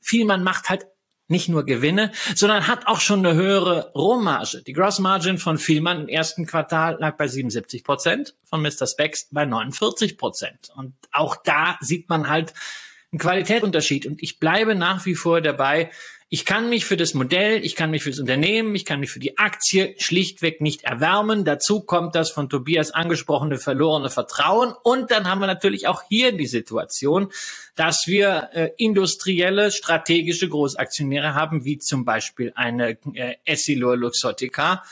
Vielmann macht halt nicht nur Gewinne, sondern hat auch schon eine höhere Rohmarge. Die Gross Margin von Vielmann im ersten Quartal lag bei 77 Prozent, von Mr. Specs bei 49 Prozent. Und auch da sieht man halt einen Qualitätsunterschied. Und ich bleibe nach wie vor dabei, ich kann mich für das Modell, ich kann mich für das Unternehmen, ich kann mich für die Aktie schlichtweg nicht erwärmen. Dazu kommt das von Tobias angesprochene verlorene Vertrauen. Und dann haben wir natürlich auch hier die Situation, dass wir äh, industrielle, strategische Großaktionäre haben, wie zum Beispiel eine äh, Essilor Luxottica.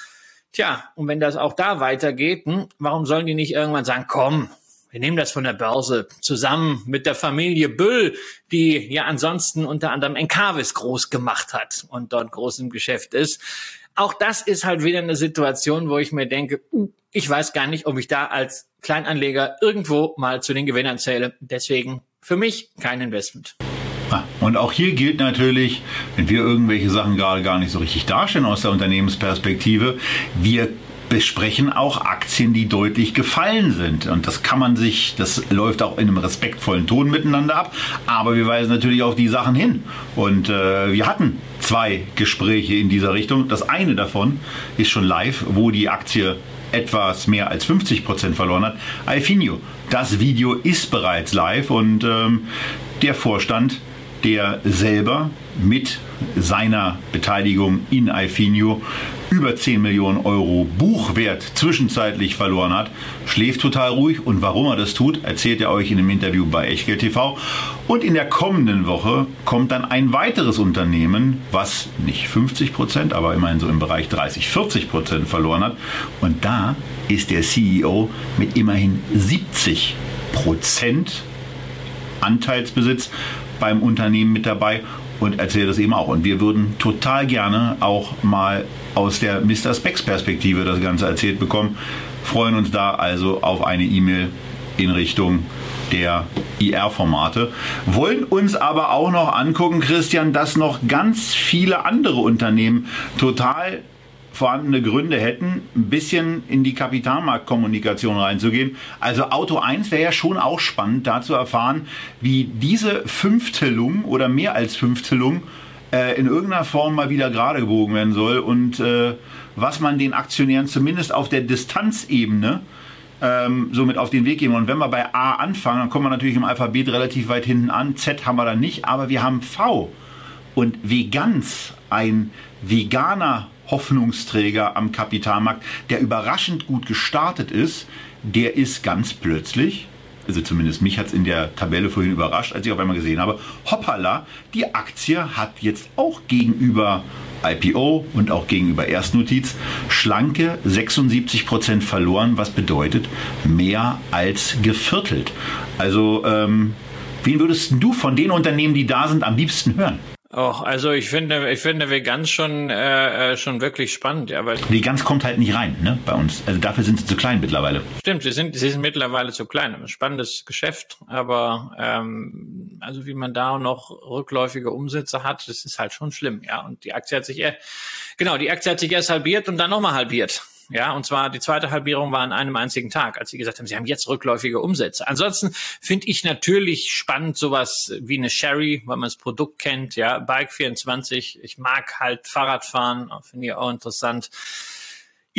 Tja, und wenn das auch da weitergeht, hm, warum sollen die nicht irgendwann sagen, komm, wir nehmen das von der Börse zusammen mit der Familie Büll, die ja ansonsten unter anderem Encarvis groß gemacht hat und dort groß im Geschäft ist. Auch das ist halt wieder eine Situation, wo ich mir denke, uh, ich weiß gar nicht, ob ich da als Kleinanleger irgendwo mal zu den Gewinnern zähle. Deswegen für mich kein Investment. Ah, und auch hier gilt natürlich, wenn wir irgendwelche Sachen gerade gar nicht so richtig darstellen aus der Unternehmensperspektive, wir besprechen auch Aktien, die deutlich gefallen sind. Und das kann man sich, das läuft auch in einem respektvollen Ton miteinander ab. Aber wir weisen natürlich auf die Sachen hin. Und äh, wir hatten zwei Gespräche in dieser Richtung. Das eine davon ist schon live, wo die Aktie etwas mehr als 50 Prozent verloren hat. Alfinio. Das Video ist bereits live und ähm, der Vorstand, der selber mit seiner Beteiligung in Alfinio über 10 Millionen Euro Buchwert zwischenzeitlich verloren hat, schläft total ruhig. Und warum er das tut, erzählt er euch in einem Interview bei Echtgeld TV. Und in der kommenden Woche kommt dann ein weiteres Unternehmen, was nicht 50 Prozent, aber immerhin so im Bereich 30, 40 Prozent verloren hat. Und da ist der CEO mit immerhin 70 Prozent Anteilsbesitz beim Unternehmen mit dabei und erzählt das eben auch. Und wir würden total gerne auch mal aus der Mr. Specs Perspektive das Ganze erzählt bekommen. Freuen uns da also auf eine E-Mail in Richtung der IR-Formate. Wollen uns aber auch noch angucken, Christian, dass noch ganz viele andere Unternehmen total vorhandene Gründe hätten, ein bisschen in die Kapitalmarktkommunikation reinzugehen. Also Auto 1 wäre ja schon auch spannend, da zu erfahren, wie diese Fünftelung oder mehr als Fünftelung äh, in irgendeiner Form mal wieder gerade gebogen werden soll und äh, was man den Aktionären zumindest auf der Distanzebene ähm, somit auf den Weg geben. Und wenn wir bei A anfangen, dann kommen wir natürlich im Alphabet relativ weit hinten an. Z haben wir dann nicht, aber wir haben V. Und Vegans, ein veganer Hoffnungsträger am Kapitalmarkt, der überraschend gut gestartet ist, der ist ganz plötzlich, also zumindest mich hat es in der Tabelle vorhin überrascht, als ich auf einmal gesehen habe, hoppala, die Aktie hat jetzt auch gegenüber IPO und auch gegenüber Erstnotiz schlanke 76 Prozent verloren, was bedeutet mehr als geviertelt. Also, ähm, wen würdest du von den Unternehmen, die da sind, am liebsten hören? Oh, also ich finde, ich finde Veganz schon äh, äh, schon wirklich spannend, ja, weil Veganz kommt halt nicht rein, ne, bei uns. Also dafür sind sie zu klein mittlerweile. Stimmt, sie sind sie sind mittlerweile zu klein. Ein spannendes Geschäft, aber ähm, also wie man da noch rückläufige Umsätze hat, das ist halt schon schlimm, ja. Und die Aktie hat sich eher, genau, die Aktie hat sich erst halbiert und dann nochmal halbiert. Ja, und zwar die zweite Halbierung war an einem einzigen Tag, als sie gesagt haben, sie haben jetzt rückläufige Umsätze. Ansonsten finde ich natürlich spannend sowas wie eine Sherry, weil man das Produkt kennt, ja, Bike 24. Ich mag halt Fahrradfahren, finde ich auch interessant.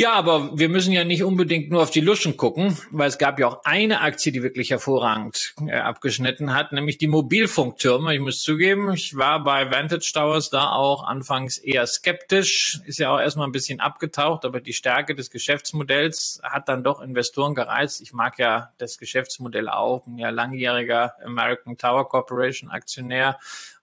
Ja, aber wir müssen ja nicht unbedingt nur auf die Luschen gucken, weil es gab ja auch eine Aktie, die wirklich hervorragend äh, abgeschnitten hat, nämlich die Mobilfunktürme. Ich muss zugeben, ich war bei Vantage Towers da auch anfangs eher skeptisch, ist ja auch erstmal ein bisschen abgetaucht, aber die Stärke des Geschäftsmodells hat dann doch Investoren gereizt. Ich mag ja das Geschäftsmodell auch, bin ja langjähriger American Tower Corporation Aktionär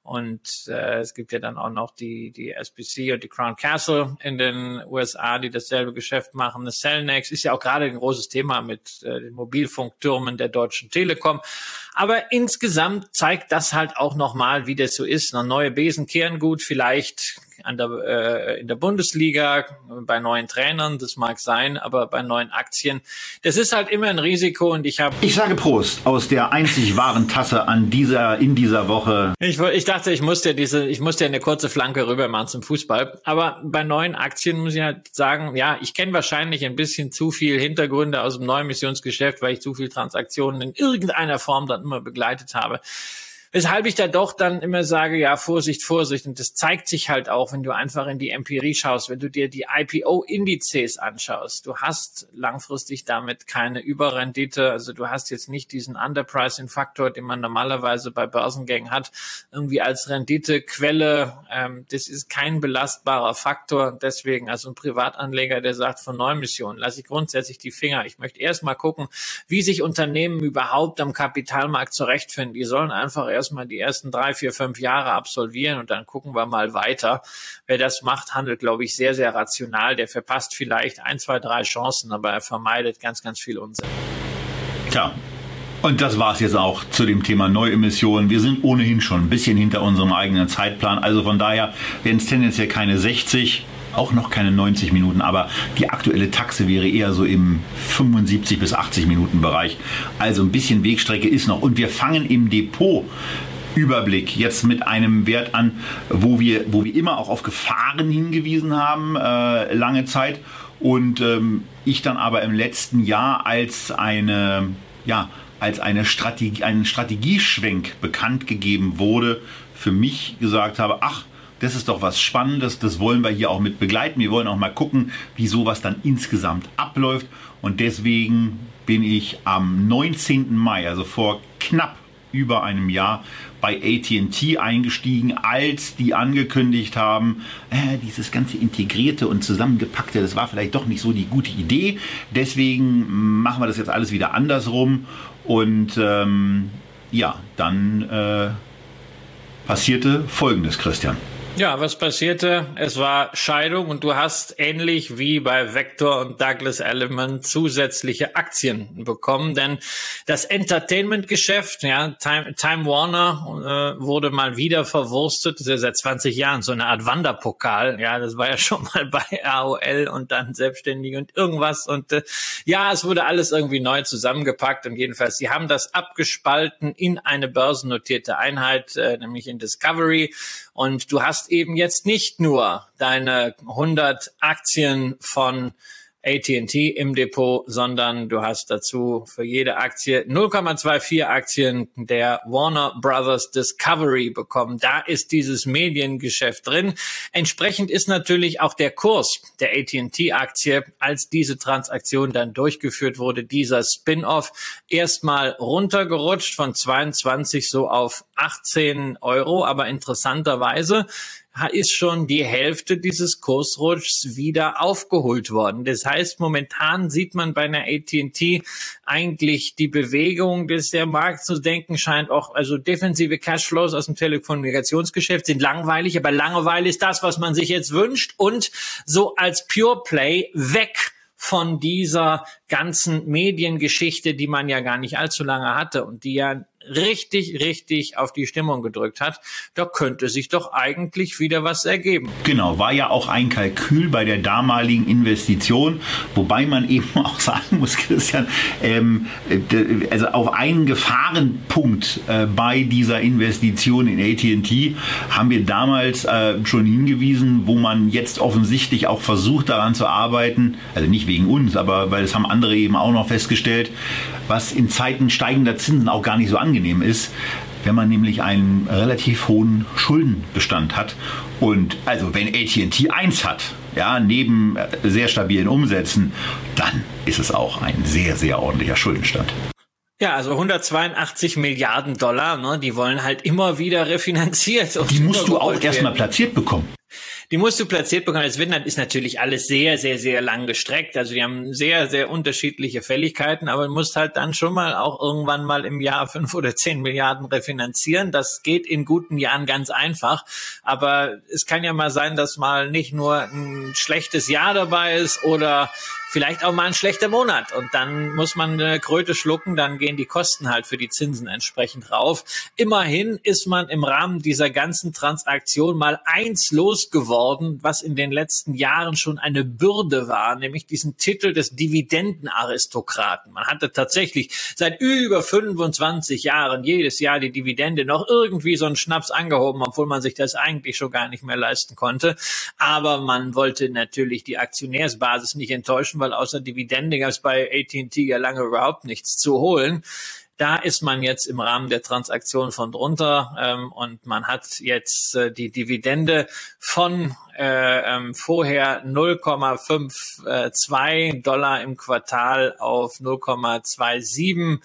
und äh, es gibt ja dann auch noch die, die SBC und die Crown Castle in den USA, die dasselbe Geschäft machen. Das Cellnex ist ja auch gerade ein großes Thema mit äh, den Mobilfunktürmen der Deutschen Telekom. Aber insgesamt zeigt das halt auch nochmal, wie das so ist. Noch neue Besen kehren gut, vielleicht an der, äh, in der Bundesliga, bei neuen Trainern, das mag sein, aber bei neuen Aktien, das ist halt immer ein Risiko und ich habe... Ich sage Prost aus der einzig wahren Tasse an dieser, in dieser Woche. Ich, ich dachte, ich musste diese, ich musste eine kurze Flanke rüber machen zum Fußball, aber bei neuen Aktien muss ich halt sagen, ja, ich kenne wahrscheinlich ein bisschen zu viel Hintergründe aus dem neuen Missionsgeschäft, weil ich zu viel Transaktionen in irgendeiner Form dann immer begleitet habe. Weshalb ich da doch dann immer sage, ja, Vorsicht, Vorsicht. Und das zeigt sich halt auch, wenn du einfach in die Empirie schaust, wenn du dir die IPO-Indizes anschaust. Du hast langfristig damit keine Überrendite. Also du hast jetzt nicht diesen Underpricing-Faktor, den man normalerweise bei Börsengängen hat, irgendwie als Renditequelle. Ähm, das ist kein belastbarer Faktor. Deswegen, also ein Privatanleger, der sagt, von Neumissionen lasse ich grundsätzlich die Finger. Ich möchte erst mal gucken, wie sich Unternehmen überhaupt am Kapitalmarkt zurechtfinden. Die sollen einfach erst erstmal die ersten drei, vier, fünf Jahre absolvieren und dann gucken wir mal weiter. Wer das macht, handelt, glaube ich, sehr, sehr rational. Der verpasst vielleicht ein, zwei, drei Chancen, aber er vermeidet ganz, ganz viel Unsinn. Tja, und das war es jetzt auch zu dem Thema Neuemissionen. Wir sind ohnehin schon ein bisschen hinter unserem eigenen Zeitplan. Also von daher werden es tendenziell keine 60, auch noch keine 90 Minuten, aber die aktuelle Taxe wäre eher so im 75 bis 80 Minuten Bereich. Also ein bisschen Wegstrecke ist noch. Und wir fangen im Depot Überblick jetzt mit einem Wert an, wo wir, wo wir immer auch auf Gefahren hingewiesen haben, äh, lange Zeit. Und ähm, ich dann aber im letzten Jahr als eine, ja, als eine Strategie, einen Strategieschwenk bekannt gegeben wurde, für mich gesagt habe, ach, das ist doch was Spannendes, das wollen wir hier auch mit begleiten. Wir wollen auch mal gucken, wie sowas dann insgesamt abläuft. Und deswegen bin ich am 19. Mai, also vor knapp über einem Jahr, bei ATT eingestiegen, als die angekündigt haben, äh, dieses ganze integrierte und zusammengepackte, das war vielleicht doch nicht so die gute Idee. Deswegen machen wir das jetzt alles wieder andersrum. Und ähm, ja, dann äh, passierte Folgendes, Christian. Ja, was passierte? Es war Scheidung und du hast ähnlich wie bei Vector und Douglas Element zusätzliche Aktien bekommen, denn das Entertainment-Geschäft, ja, Time, Time Warner äh, wurde mal wieder verwurstet. Das ist ja seit 20 Jahren so eine Art Wanderpokal. Ja, das war ja schon mal bei AOL und dann selbstständig und irgendwas und äh, ja, es wurde alles irgendwie neu zusammengepackt und jedenfalls, sie haben das abgespalten in eine börsennotierte Einheit, äh, nämlich in Discovery und du hast eben jetzt nicht nur deine 100 Aktien von AT&T im Depot, sondern du hast dazu für jede Aktie 0,24 Aktien der Warner Brothers Discovery bekommen. Da ist dieses Mediengeschäft drin. Entsprechend ist natürlich auch der Kurs der AT&T Aktie, als diese Transaktion dann durchgeführt wurde, dieser Spin-off erstmal runtergerutscht von 22 so auf 18 Euro. Aber interessanterweise ist schon die Hälfte dieses Kursrutschs wieder aufgeholt worden. Das heißt, momentan sieht man bei einer AT&T eigentlich die Bewegung, dass der Markt zu denken scheint, auch also defensive Cashflows aus dem Telekommunikationsgeschäft sind langweilig, aber Langeweile ist das, was man sich jetzt wünscht und so als Pure Play weg von dieser ganzen Mediengeschichte, die man ja gar nicht allzu lange hatte und die ja richtig, richtig auf die Stimmung gedrückt hat, da könnte sich doch eigentlich wieder was ergeben. Genau, war ja auch ein Kalkül bei der damaligen Investition, wobei man eben auch sagen muss, Christian, ähm, also auf einen Gefahrenpunkt äh, bei dieser Investition in AT&T haben wir damals äh, schon hingewiesen, wo man jetzt offensichtlich auch versucht daran zu arbeiten, also nicht wegen uns, aber weil es haben andere eben auch noch festgestellt, was in Zeiten steigender Zinsen auch gar nicht so angenehm ist, wenn man nämlich einen relativ hohen Schuldenbestand hat. Und also wenn AT&T 1 hat, ja, neben sehr stabilen Umsätzen, dann ist es auch ein sehr, sehr ordentlicher Schuldenstand. Ja, also 182 Milliarden Dollar, ne, die wollen halt immer wieder refinanziert. Die musst du auch erstmal platziert bekommen. Die musst du platziert bekommen. Das ist natürlich alles sehr, sehr, sehr lang gestreckt. Also die haben sehr, sehr unterschiedliche Fälligkeiten, aber du musst halt dann schon mal auch irgendwann mal im Jahr fünf oder zehn Milliarden refinanzieren. Das geht in guten Jahren ganz einfach. Aber es kann ja mal sein, dass mal nicht nur ein schlechtes Jahr dabei ist oder vielleicht auch mal ein schlechter Monat und dann muss man eine Kröte schlucken, dann gehen die Kosten halt für die Zinsen entsprechend rauf. Immerhin ist man im Rahmen dieser ganzen Transaktion mal eins losgeworden, was in den letzten Jahren schon eine Bürde war, nämlich diesen Titel des Dividendenaristokraten. Man hatte tatsächlich seit über 25 Jahren jedes Jahr die Dividende noch irgendwie so einen Schnaps angehoben, obwohl man sich das eigentlich schon gar nicht mehr leisten konnte. Aber man wollte natürlich die Aktionärsbasis nicht enttäuschen, weil außer Dividende gab es bei AT&T ja lange überhaupt nichts zu holen. Da ist man jetzt im Rahmen der Transaktion von drunter ähm, und man hat jetzt äh, die Dividende von äh, ähm, vorher 0,52 Dollar im Quartal auf 0,27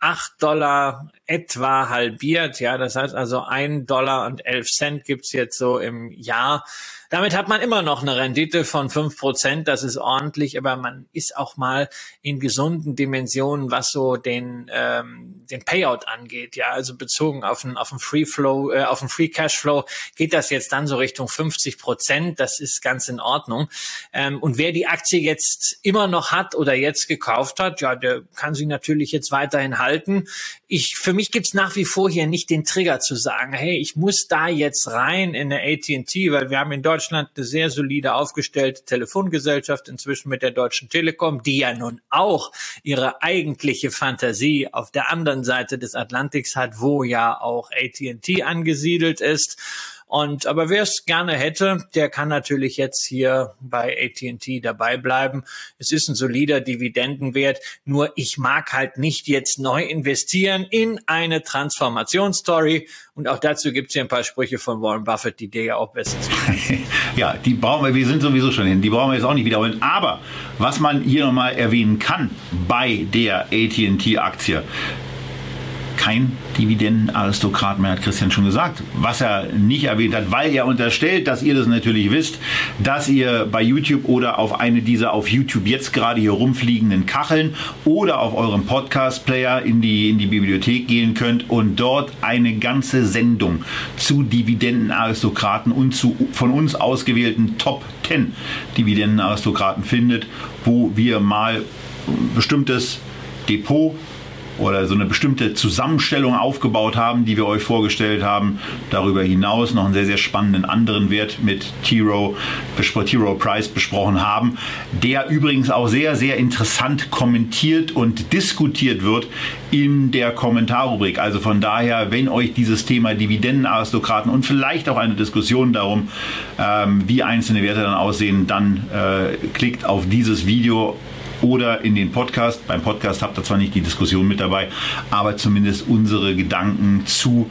8 Dollar etwa halbiert. Ja, das heißt also ein Dollar und elf Cent gibt's jetzt so im Jahr. Damit hat man immer noch eine Rendite von fünf Prozent. Das ist ordentlich, aber man ist auch mal in gesunden Dimensionen, was so den, ähm, den Payout angeht. Ja, also bezogen auf den, auf den Free Flow, äh, auf den Free Cash Flow geht das jetzt dann so Richtung 50 Prozent. Das ist ganz in Ordnung. Ähm, und wer die Aktie jetzt immer noch hat oder jetzt gekauft hat, ja, der kann sie natürlich jetzt weiterhin halten. Ich, für mich gibt's nach wie vor hier nicht den Trigger zu sagen, hey, ich muss da jetzt rein in eine AT&T, weil wir haben in Deutschland eine sehr solide aufgestellte Telefongesellschaft, inzwischen mit der Deutschen Telekom, die ja nun auch ihre eigentliche Fantasie auf der anderen Seite des Atlantiks hat, wo ja auch AT&T angesiedelt ist. Und aber wer es gerne hätte, der kann natürlich jetzt hier bei AT&T dabei bleiben. Es ist ein solider Dividendenwert, nur ich mag halt nicht jetzt neu investieren in eine Transformationsstory. Und auch dazu gibt es hier ein paar Sprüche von Warren Buffett, die dir ja auch besser zu Ja, die brauchen wir, wir sind sowieso schon hin, die brauchen wir jetzt auch nicht wiederholen. Aber was man hier nochmal erwähnen kann bei der AT&T-Aktie, kein Dividendenaristokrat mehr, hat Christian schon gesagt. Was er nicht erwähnt hat, weil er unterstellt, dass ihr das natürlich wisst, dass ihr bei YouTube oder auf eine dieser auf YouTube jetzt gerade hier rumfliegenden Kacheln oder auf eurem Podcast-Player in die, in die Bibliothek gehen könnt und dort eine ganze Sendung zu Dividendenaristokraten und zu von uns ausgewählten Top 10 Dividendenaristokraten findet, wo wir mal bestimmtes Depot oder so eine bestimmte Zusammenstellung aufgebaut haben, die wir euch vorgestellt haben. Darüber hinaus noch einen sehr, sehr spannenden anderen Wert mit T-Row, T-Row Price besprochen haben, der übrigens auch sehr, sehr interessant kommentiert und diskutiert wird in der Kommentarrubrik. Also von daher, wenn euch dieses Thema Dividendenaristokraten und vielleicht auch eine Diskussion darum, ähm, wie einzelne Werte dann aussehen, dann äh, klickt auf dieses Video oder in den Podcast. Beim Podcast habt ihr zwar nicht die Diskussion mit dabei, aber zumindest unsere Gedanken zu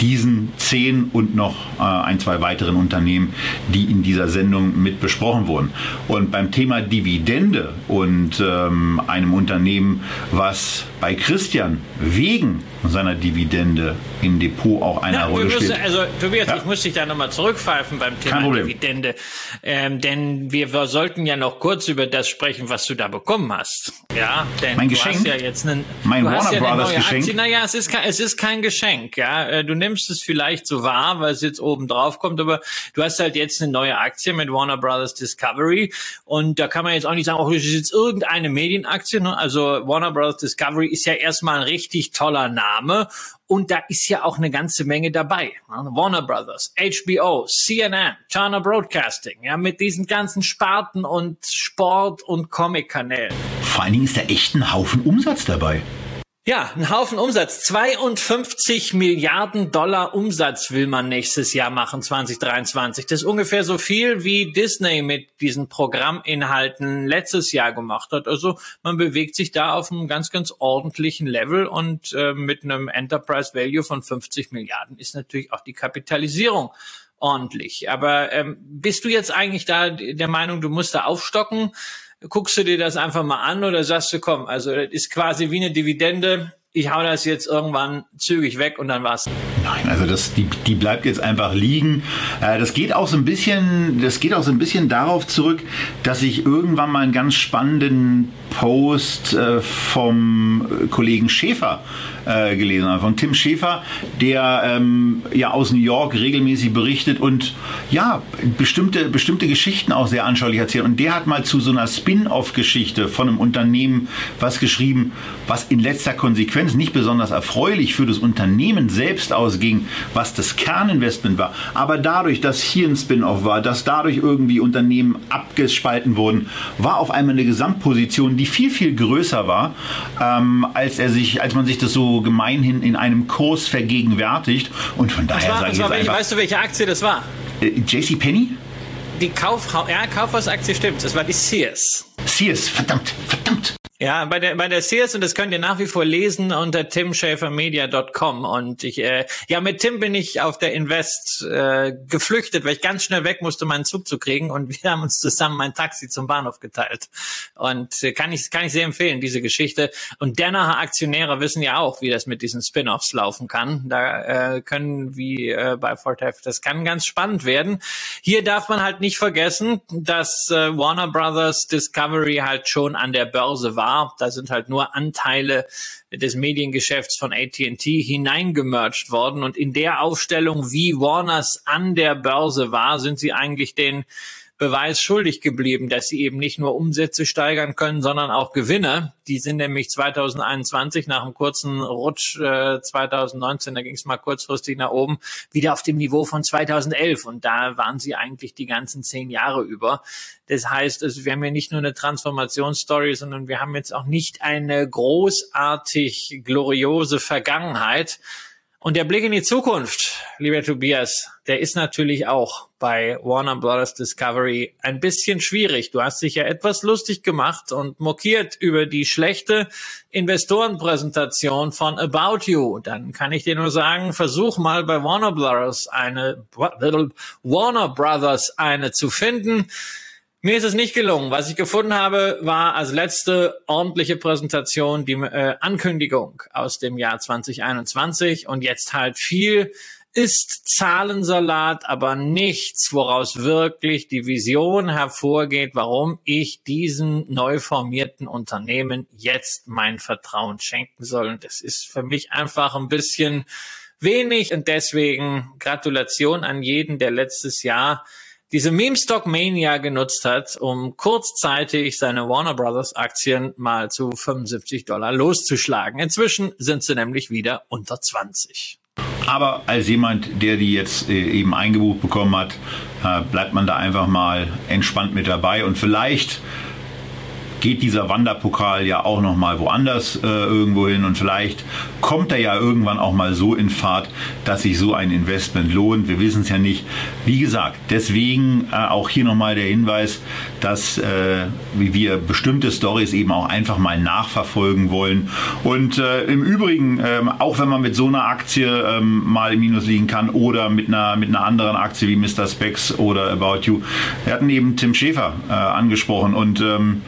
diesen zehn und noch äh, ein, zwei weiteren Unternehmen, die in dieser Sendung mit besprochen wurden. Und beim Thema Dividende und ähm, einem Unternehmen, was bei Christian wegen seiner Dividende im Depot auch eine ja, Rolle müssen, spielt. Also Tobias, ja? ich muss dich da nochmal zurückpfeifen beim Thema Dividende, ähm, denn wir, wir, sollten ja noch kurz über das sprechen, was du da bekommen hast. Ja, denn mein Geschenk, hast ja jetzt einen, mein Warner ja Brothers Geschenk. Aktie. Naja, es ist, kein, es ist kein Geschenk. Ja, äh, du nimmst es vielleicht so wahr, weil es jetzt oben drauf kommt, aber du hast halt jetzt eine neue Aktie mit Warner Brothers Discovery und da kann man jetzt auch nicht sagen, oh, das ist jetzt irgendeine Medienaktie. Ne? Also Warner Brothers Discovery ist ja erstmal ein richtig toller Name und da ist ja auch eine ganze Menge dabei. Warner Brothers, HBO, CNN, Turner Broadcasting, ja, mit diesen ganzen Sparten und Sport- und Comic-Kanälen. Vor allen Dingen ist da echt ein Haufen Umsatz dabei. Ja, ein Haufen Umsatz. 52 Milliarden Dollar Umsatz will man nächstes Jahr machen, 2023. Das ist ungefähr so viel, wie Disney mit diesen Programminhalten letztes Jahr gemacht hat. Also man bewegt sich da auf einem ganz, ganz ordentlichen Level und äh, mit einem Enterprise Value von 50 Milliarden ist natürlich auch die Kapitalisierung ordentlich. Aber ähm, bist du jetzt eigentlich da der Meinung, du musst da aufstocken? Guckst du dir das einfach mal an oder sagst du, komm, also das ist quasi wie eine Dividende, ich hau das jetzt irgendwann zügig weg und dann war's. Nein, also das, die, die bleibt jetzt einfach liegen. Äh, das geht auch so ein bisschen, das geht auch so ein bisschen darauf zurück, dass ich irgendwann mal einen ganz spannenden Post äh, vom Kollegen Schäfer äh, gelesen habe, von Tim Schäfer, der ähm, ja aus New York regelmäßig berichtet und ja, bestimmte, bestimmte Geschichten auch sehr anschaulich erzählt. Und der hat mal zu so einer Spin-off-Geschichte von einem Unternehmen was geschrieben, was in letzter Konsequenz nicht besonders erfreulich für das Unternehmen selbst ausging, was das Kerninvestment war. Aber dadurch, dass hier ein Spin-off war, dass dadurch irgendwie Unternehmen abgespalten wurden, war auf einmal eine Gesamtposition, die viel, viel größer war, ähm, als er sich, als man sich das so gemeinhin in einem Kurs vergegenwärtigt. Und von daher war, sage ich jetzt welche, Weißt du, welche Aktie das war? Äh, JC Penny? Die Kaufhaus, ja, Kaufhausaktie stimmt. Das war die Sears. Sears, verdammt, verdammt. Ja, bei der bei der Sears und das könnt ihr nach wie vor lesen unter timschäfermedia.com und ich äh, ja mit Tim bin ich auf der Invest äh, geflüchtet, weil ich ganz schnell weg musste, meinen Zug zu kriegen. Und wir haben uns zusammen mein Taxi zum Bahnhof geteilt. Und äh, kann ich kann ich sehr empfehlen diese Geschichte. Und Dennacher Aktionäre wissen ja auch, wie das mit diesen Spin-offs laufen kann. Da äh, können wie äh, bei Fortef das kann ganz spannend werden. Hier darf man halt nicht vergessen, dass äh, Warner Brothers Discovery halt schon an der Börse war war. Da sind halt nur Anteile des Mediengeschäfts von AT&T hineingemerged worden. Und in der Aufstellung, wie Warners an der Börse war, sind sie eigentlich den Beweis schuldig geblieben, dass sie eben nicht nur Umsätze steigern können, sondern auch Gewinne. Die sind nämlich 2021 nach einem kurzen Rutsch äh, 2019, da ging es mal kurzfristig nach oben, wieder auf dem Niveau von 2011. Und da waren sie eigentlich die ganzen zehn Jahre über. Das heißt, also wir haben ja nicht nur eine Transformationsstory, sondern wir haben jetzt auch nicht eine großartig gloriose Vergangenheit. Und der Blick in die Zukunft, lieber Tobias, der ist natürlich auch bei Warner Brothers Discovery ein bisschen schwierig. Du hast dich ja etwas lustig gemacht und mokiert über die schlechte Investorenpräsentation von About You. Dann kann ich dir nur sagen, versuch mal bei Warner Brothers eine, Warner Brothers eine zu finden. Mir ist es nicht gelungen. Was ich gefunden habe, war als letzte ordentliche Präsentation die äh, Ankündigung aus dem Jahr 2021 und jetzt halt viel ist Zahlensalat, aber nichts, woraus wirklich die Vision hervorgeht, warum ich diesen neu formierten Unternehmen jetzt mein Vertrauen schenken soll. Und das ist für mich einfach ein bisschen wenig und deswegen Gratulation an jeden, der letztes Jahr diese Meme-Stock Mania genutzt hat, um kurzzeitig seine Warner Brothers Aktien mal zu 75 Dollar loszuschlagen. Inzwischen sind sie nämlich wieder unter 20. Aber als jemand, der die jetzt äh, eben eingebucht bekommen hat, äh, bleibt man da einfach mal entspannt mit dabei und vielleicht geht dieser Wanderpokal ja auch noch mal woanders äh, irgendwo hin und vielleicht kommt er ja irgendwann auch mal so in Fahrt, dass sich so ein Investment lohnt. Wir wissen es ja nicht. Wie gesagt, deswegen äh, auch hier noch mal der Hinweis, dass äh, wir bestimmte Stories eben auch einfach mal nachverfolgen wollen. Und äh, im Übrigen, ähm, auch wenn man mit so einer Aktie ähm, mal im Minus liegen kann oder mit einer, mit einer anderen Aktie wie Mr. Specs oder About You, wir hatten eben Tim Schäfer äh, angesprochen und ähm,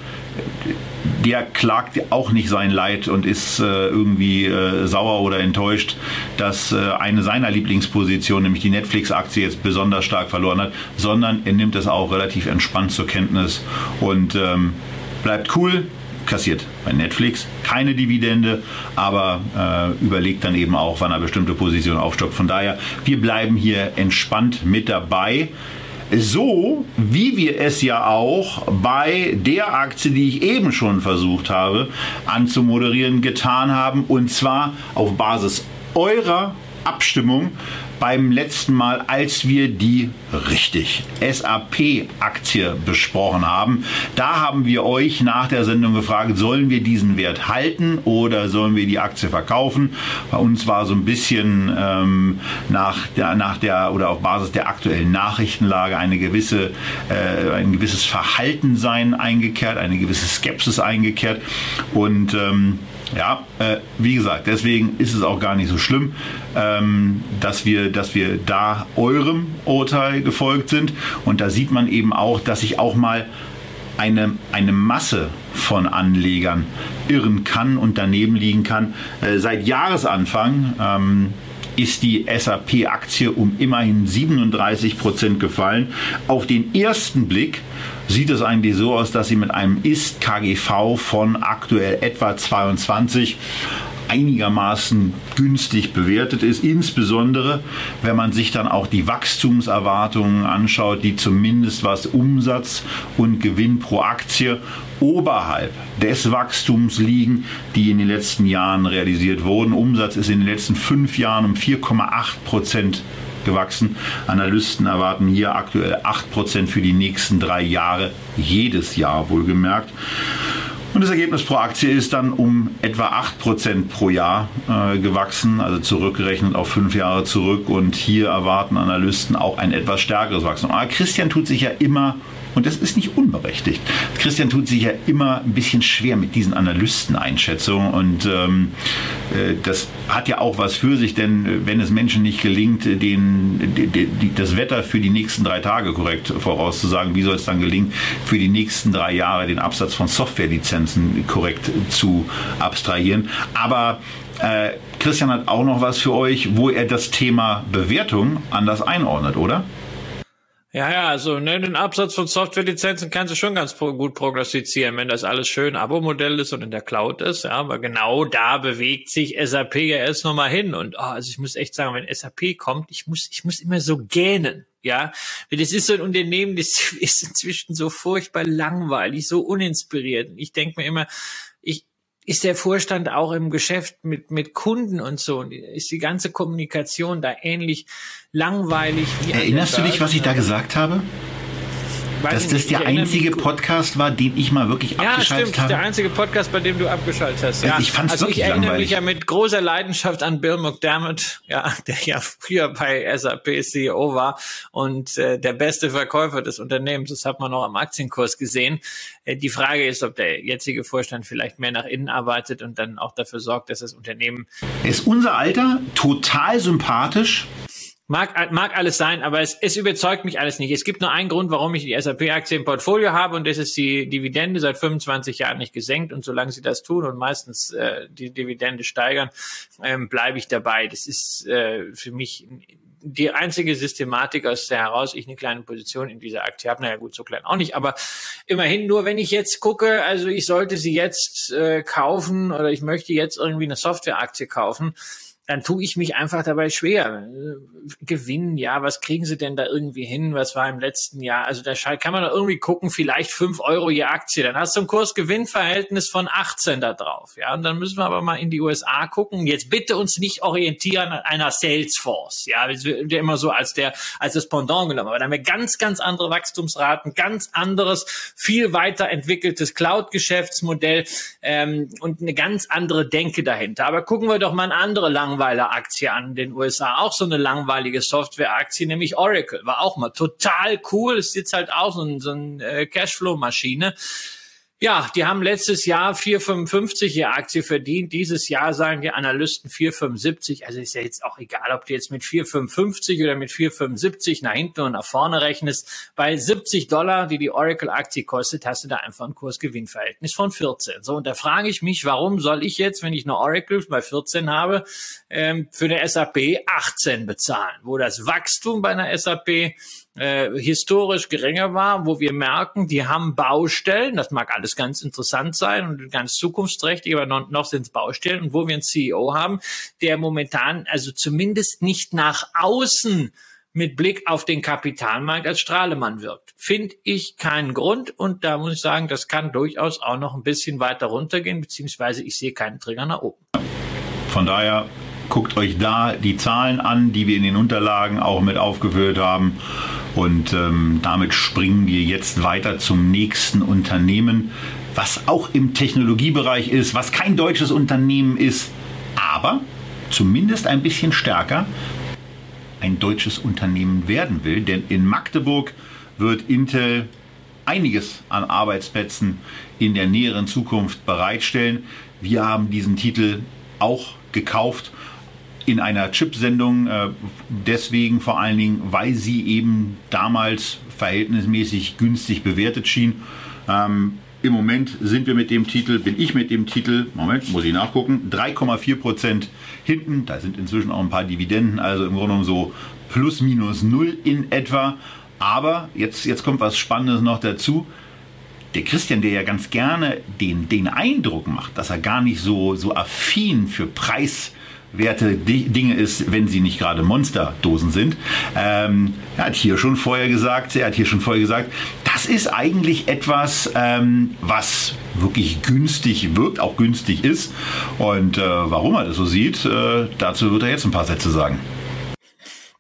der klagt auch nicht sein Leid und ist äh, irgendwie äh, sauer oder enttäuscht, dass äh, eine seiner Lieblingspositionen, nämlich die Netflix-Aktie, jetzt besonders stark verloren hat, sondern er nimmt es auch relativ entspannt zur Kenntnis und ähm, bleibt cool, kassiert bei Netflix keine Dividende, aber äh, überlegt dann eben auch, wann er bestimmte Positionen aufstockt. Von daher, wir bleiben hier entspannt mit dabei. So wie wir es ja auch bei der Aktie, die ich eben schon versucht habe anzumoderieren, getan haben. Und zwar auf Basis eurer Abstimmung beim letzten Mal, als wir die richtig SAP-Aktie besprochen haben. Da haben wir euch nach der Sendung gefragt, sollen wir diesen Wert halten oder sollen wir die Aktie verkaufen? Bei uns war so ein bisschen ähm, nach der, nach der oder auf Basis der aktuellen Nachrichtenlage eine gewisse, äh, ein gewisses Verhaltensein eingekehrt, eine gewisse Skepsis eingekehrt und ähm, ja, äh, wie gesagt, deswegen ist es auch gar nicht so schlimm, ähm, dass, wir, dass wir da eurem Urteil gefolgt sind. Und da sieht man eben auch, dass sich auch mal eine, eine Masse von Anlegern irren kann und daneben liegen kann. Äh, seit Jahresanfang ähm, ist die SAP-Aktie um immerhin 37 Prozent gefallen. Auf den ersten Blick sieht es eigentlich so aus, dass sie mit einem Ist-KGV von aktuell etwa 22 einigermaßen günstig bewertet ist, insbesondere wenn man sich dann auch die Wachstumserwartungen anschaut, die zumindest was Umsatz und Gewinn pro Aktie oberhalb des Wachstums liegen, die in den letzten Jahren realisiert wurden. Umsatz ist in den letzten fünf Jahren um 4,8 Prozent gewachsen. Analysten erwarten hier aktuell 8 Prozent für die nächsten drei Jahre, jedes Jahr wohlgemerkt. Und das Ergebnis pro Aktie ist dann um etwa 8% pro Jahr äh, gewachsen, also zurückgerechnet auf fünf Jahre zurück. Und hier erwarten Analysten auch ein etwas stärkeres Wachstum. Aber Christian tut sich ja immer und das ist nicht unberechtigt. Christian tut sich ja immer ein bisschen schwer mit diesen Analysteneinschätzungen und ähm, äh, das hat ja auch was für sich, denn äh, wenn es Menschen nicht gelingt, den, die, das Wetter für die nächsten drei Tage korrekt vorauszusagen, wie soll es dann gelingen, für die nächsten drei Jahre den Absatz von Softwarelizenzen korrekt zu abstrahieren. Aber äh, Christian hat auch noch was für euch, wo er das Thema Bewertung anders einordnet, oder? Ja, ja, also ne, den Absatz von Softwarelizenzen kannst du schon ganz pro gut prognostizieren, wenn das alles schön Abo-Modell ist und in der Cloud ist. Ja, aber genau da bewegt sich SAP ja erst nochmal hin. Und oh, also ich muss echt sagen, wenn SAP kommt, ich muss, ich muss immer so gähnen Ja, das ist so ein Unternehmen, das ist inzwischen so furchtbar langweilig, so uninspiriert. Ich denke mir immer, ist der Vorstand auch im Geschäft mit, mit Kunden und so? Ist die ganze Kommunikation da ähnlich langweilig wie Erinnerst du dich, was ich da gesagt habe? Dass das der einzige Podcast war, den ich mal wirklich ja, abgeschaltet stimmt, habe. Der einzige Podcast, bei dem du abgeschaltet hast. Ja. Ich fand es also wirklich ich erinnere langweilig. mich ja mit großer Leidenschaft an Bill McDermott, ja, der ja früher bei SAP CEO war und äh, der beste Verkäufer des Unternehmens. Das hat man auch am Aktienkurs gesehen. Äh, die Frage ist, ob der jetzige Vorstand vielleicht mehr nach innen arbeitet und dann auch dafür sorgt, dass das Unternehmen. Er ist unser Alter, total sympathisch. Mag, mag alles sein, aber es, es überzeugt mich alles nicht. Es gibt nur einen Grund, warum ich die SAP-Aktie im Portfolio habe und das ist die Dividende seit 25 Jahren nicht gesenkt und solange sie das tun und meistens äh, die Dividende steigern, ähm, bleibe ich dabei. Das ist äh, für mich die einzige Systematik, aus der heraus ich eine kleine Position in dieser Aktie habe. Naja gut, so klein auch nicht, aber immerhin nur, wenn ich jetzt gucke, also ich sollte sie jetzt äh, kaufen oder ich möchte jetzt irgendwie eine Softwareaktie kaufen, dann tue ich mich einfach dabei schwer. Gewinnen, ja, was kriegen sie denn da irgendwie hin? Was war im letzten Jahr? Also da kann man da irgendwie gucken, vielleicht fünf Euro je Aktie. Dann hast du ein Kurs-Gewinn-Verhältnis von 18 da drauf. Ja, und dann müssen wir aber mal in die USA gucken. Jetzt bitte uns nicht orientieren an einer Salesforce. Ja, das wird ja immer so als der, als das Pendant genommen. Aber da haben wir ganz, ganz andere Wachstumsraten, ganz anderes, viel weiter entwickeltes Cloud-Geschäftsmodell ähm, und eine ganz andere Denke dahinter. Aber gucken wir doch mal eine andere lang Langweiler-Aktie an den USA. Auch so eine langweilige Software-Aktie, nämlich Oracle. War auch mal total cool. Ist jetzt halt auch so, so eine äh, Cashflow-Maschine. Ja, die haben letztes Jahr 4,55 je Aktie verdient. Dieses Jahr sagen die Analysten 4,75. Also ist ja jetzt auch egal, ob du jetzt mit 4,55 oder mit 4,75 nach hinten und nach vorne rechnest. Bei 70 Dollar, die die Oracle-Aktie kostet, hast du da einfach ein Kursgewinnverhältnis von 14. So, und da frage ich mich, warum soll ich jetzt, wenn ich eine Oracle bei 14 habe, ähm, für eine SAP 18 bezahlen, wo das Wachstum bei einer SAP äh, historisch geringer war, wo wir merken, die haben Baustellen, das mag alles ganz interessant sein und ganz zukunftsträchtig, aber noch, noch sind es Baustellen und wo wir einen CEO haben, der momentan also zumindest nicht nach außen mit Blick auf den Kapitalmarkt als Strahlemann wirkt. Finde ich keinen Grund und da muss ich sagen, das kann durchaus auch noch ein bisschen weiter runtergehen, beziehungsweise ich sehe keinen Trigger nach oben. Von daher guckt euch da die Zahlen an, die wir in den Unterlagen auch mit aufgeführt haben. Und ähm, damit springen wir jetzt weiter zum nächsten Unternehmen, was auch im Technologiebereich ist, was kein deutsches Unternehmen ist, aber zumindest ein bisschen stärker ein deutsches Unternehmen werden will. Denn in Magdeburg wird Intel einiges an Arbeitsplätzen in der näheren Zukunft bereitstellen. Wir haben diesen Titel auch gekauft in einer Chip-Sendung. Äh, deswegen vor allen Dingen, weil sie eben damals verhältnismäßig günstig bewertet schien. Ähm, Im Moment sind wir mit dem Titel, bin ich mit dem Titel, Moment, muss ich nachgucken, 3,4 Prozent hinten. Da sind inzwischen auch ein paar Dividenden, also im Grunde genommen so plus minus null in etwa. Aber jetzt, jetzt kommt was Spannendes noch dazu. Der Christian, der ja ganz gerne den, den Eindruck macht, dass er gar nicht so, so affin für Preis werte Dinge ist, wenn sie nicht gerade Monsterdosen sind. Ähm, er hat hier schon vorher gesagt, er hat hier schon vorher gesagt, das ist eigentlich etwas, ähm, was wirklich günstig wirkt, auch günstig ist. Und äh, warum er das so sieht, äh, dazu wird er jetzt ein paar Sätze sagen.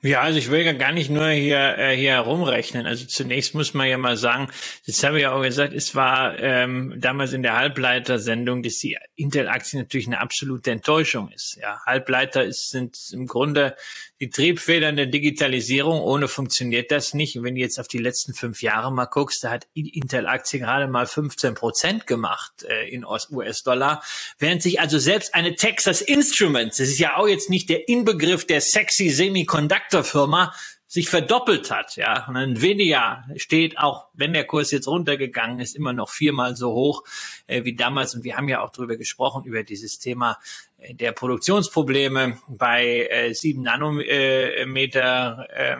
Ja, also ich will ja gar nicht nur hier, äh, hier herumrechnen. Also zunächst muss man ja mal sagen, das habe ich ja auch gesagt, es war ähm, damals in der Halbleiter-Sendung, dass die Intel-Aktie natürlich eine absolute Enttäuschung ist. Ja, Halbleiter ist, sind im Grunde die Triebfedern der Digitalisierung. Ohne funktioniert das nicht. Und wenn du jetzt auf die letzten fünf Jahre mal guckst, da hat Intel-Aktie gerade mal 15 Prozent gemacht äh, in US-Dollar. Während sich also selbst eine Texas Instruments, das ist ja auch jetzt nicht der Inbegriff der sexy Semiconductor-Firma, sich verdoppelt hat, ja. Und Nvidia steht auch, wenn der Kurs jetzt runtergegangen ist, immer noch viermal so hoch äh, wie damals. Und wir haben ja auch darüber gesprochen, über dieses Thema äh, der Produktionsprobleme bei äh, sieben Nanometer, äh,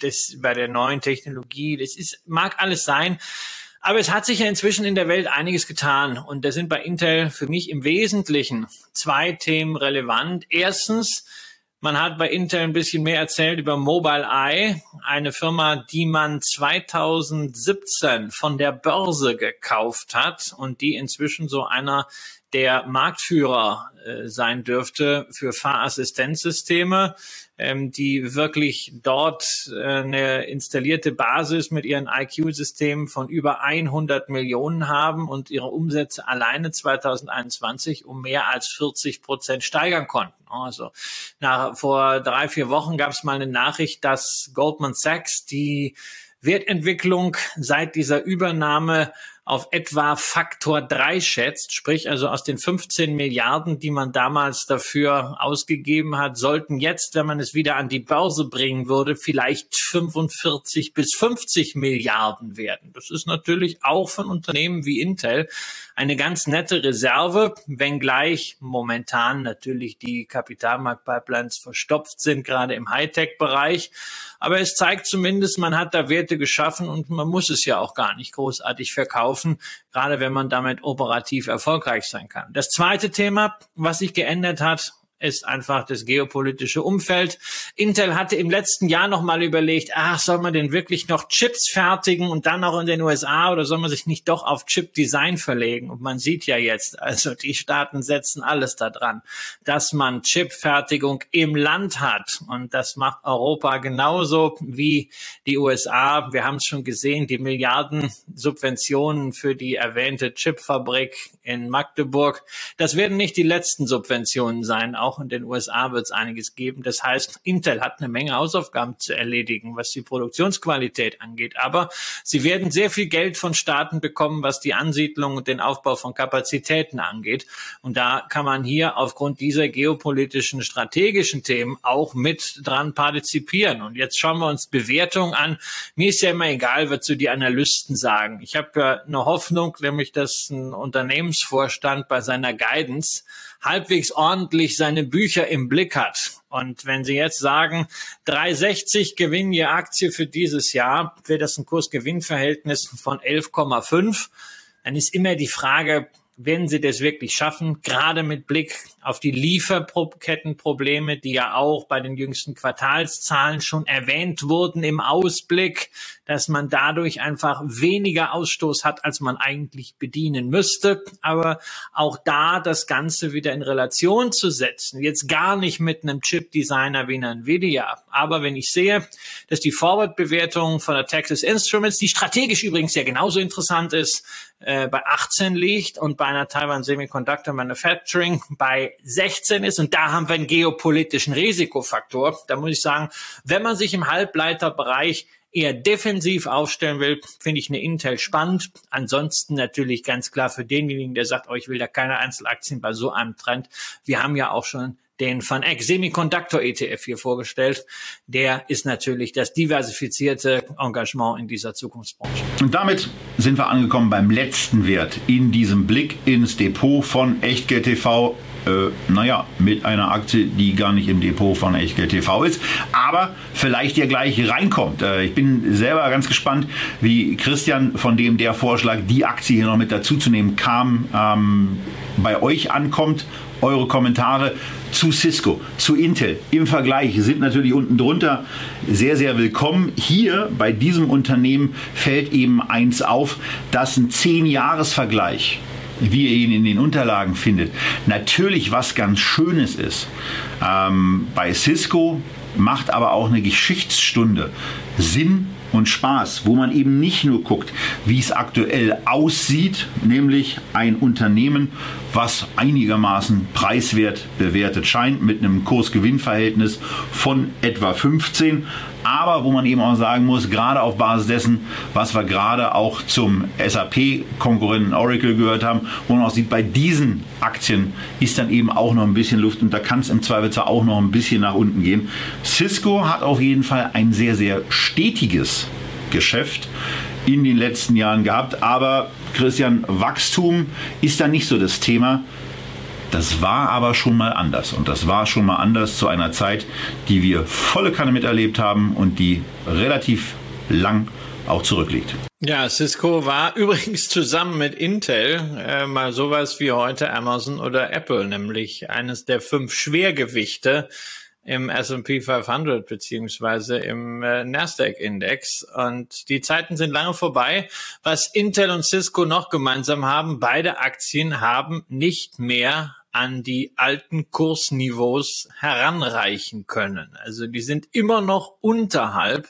das bei der neuen Technologie. Das ist, mag alles sein. Aber es hat sich ja inzwischen in der Welt einiges getan. Und da sind bei Intel für mich im Wesentlichen zwei Themen relevant. Erstens, Man hat bei Intel ein bisschen mehr erzählt über Mobileye, eine Firma, die man 2017 von der Börse gekauft hat und die inzwischen so einer der Marktführer äh, sein dürfte für Fahrassistenzsysteme, ähm, die wirklich dort äh, eine installierte Basis mit ihren IQ-Systemen von über 100 Millionen haben und ihre Umsätze alleine 2021 um mehr als 40 Prozent steigern konnten. Also nach, vor drei, vier Wochen gab es mal eine Nachricht, dass Goldman Sachs die Wertentwicklung seit dieser Übernahme auf etwa Faktor drei schätzt, sprich also aus den 15 Milliarden, die man damals dafür ausgegeben hat, sollten jetzt, wenn man es wieder an die Börse bringen würde, vielleicht 45 bis 50 Milliarden werden. Das ist natürlich auch von Unternehmen wie Intel eine ganz nette Reserve, wenngleich momentan natürlich die Kapitalmarktpipelines verstopft sind, gerade im Hightech-Bereich. Aber es zeigt zumindest, man hat da Werte geschaffen und man muss es ja auch gar nicht großartig verkaufen, gerade wenn man damit operativ erfolgreich sein kann. Das zweite Thema, was sich geändert hat, ist einfach das geopolitische Umfeld. Intel hatte im letzten Jahr noch mal überlegt, ach, soll man denn wirklich noch Chips fertigen und dann auch in den USA oder soll man sich nicht doch auf Chip-Design verlegen? Und man sieht ja jetzt, also die Staaten setzen alles daran, dass man Chipfertigung im Land hat. Und das macht Europa genauso wie die USA. Wir haben es schon gesehen, die Milliarden Subventionen für die erwähnte Chipfabrik in Magdeburg. Das werden nicht die letzten Subventionen sein. Auch in den USA wird es einiges geben. Das heißt, Intel hat eine Menge Hausaufgaben zu erledigen, was die Produktionsqualität angeht. Aber sie werden sehr viel Geld von Staaten bekommen, was die Ansiedlung und den Aufbau von Kapazitäten angeht. Und da kann man hier aufgrund dieser geopolitischen, strategischen Themen auch mit dran partizipieren. Und jetzt schauen wir uns Bewertungen an. Mir ist ja immer egal, was so die Analysten sagen. Ich habe ja eine Hoffnung, nämlich dass ein Unternehmensvorstand bei seiner Guidance halbwegs ordentlich seine Bücher im Blick hat. Und wenn Sie jetzt sagen, 360 Gewinn je Aktie für dieses Jahr, wäre das ein Kursgewinnverhältnis von 11,5, dann ist immer die Frage, wenn sie das wirklich schaffen, gerade mit Blick auf die Lieferkettenprobleme, die ja auch bei den jüngsten Quartalszahlen schon erwähnt wurden im Ausblick, dass man dadurch einfach weniger Ausstoß hat, als man eigentlich bedienen müsste. Aber auch da das Ganze wieder in Relation zu setzen, jetzt gar nicht mit einem Chip-Designer wie Nvidia. Aber wenn ich sehe, dass die Forward-Bewertung von der Texas Instruments, die strategisch übrigens ja genauso interessant ist, äh, bei 18 liegt und bei einer Taiwan Semiconductor Manufacturing bei 16 ist. Und da haben wir einen geopolitischen Risikofaktor. Da muss ich sagen, wenn man sich im Halbleiterbereich eher defensiv aufstellen will, finde ich eine Intel spannend. Ansonsten natürlich ganz klar für denjenigen, der sagt, oh, ich will da keine Einzelaktien bei so einem Trend. Wir haben ja auch schon den Van Eck Semiconductor ETF hier vorgestellt. Der ist natürlich das diversifizierte Engagement in dieser Zukunftsbranche. Und damit sind wir angekommen beim letzten Wert in diesem Blick ins Depot von Echtgeld TV äh, naja, mit einer Aktie, die gar nicht im Depot von Echtgeld TV ist, aber vielleicht ja gleich reinkommt. Äh, ich bin selber ganz gespannt, wie Christian, von dem der Vorschlag, die Aktie hier noch mit dazuzunehmen, kam, ähm, bei euch ankommt. Eure Kommentare zu Cisco, zu Intel im Vergleich sind natürlich unten drunter sehr, sehr willkommen. Hier bei diesem Unternehmen fällt eben eins auf, dass ein 10-Jahres-Vergleich wie ihr ihn in den Unterlagen findet, natürlich was ganz Schönes ist. Ähm, bei Cisco macht aber auch eine Geschichtsstunde Sinn und Spaß, wo man eben nicht nur guckt, wie es aktuell aussieht, nämlich ein Unternehmen, was einigermaßen preiswert bewertet scheint, mit einem Kurs-Gewinn-Verhältnis von etwa 15, aber wo man eben auch sagen muss, gerade auf Basis dessen, was wir gerade auch zum SAP-Konkurrenten Oracle gehört haben, wo man auch sieht, bei diesen Aktien ist dann eben auch noch ein bisschen Luft und da kann es im Zweifelsfall auch noch ein bisschen nach unten gehen. Cisco hat auf jeden Fall ein sehr, sehr stetiges Geschäft in den letzten Jahren gehabt, aber Christian, Wachstum ist da nicht so das Thema. Das war aber schon mal anders. Und das war schon mal anders zu einer Zeit, die wir volle Kanne miterlebt haben und die relativ lang auch zurückliegt. Ja, Cisco war übrigens zusammen mit Intel äh, mal sowas wie heute Amazon oder Apple, nämlich eines der fünf Schwergewichte im S&P 500 beziehungsweise im äh, Nasdaq-Index. Und die Zeiten sind lange vorbei. Was Intel und Cisco noch gemeinsam haben, beide Aktien haben nicht mehr an die alten Kursniveaus heranreichen können. Also die sind immer noch unterhalb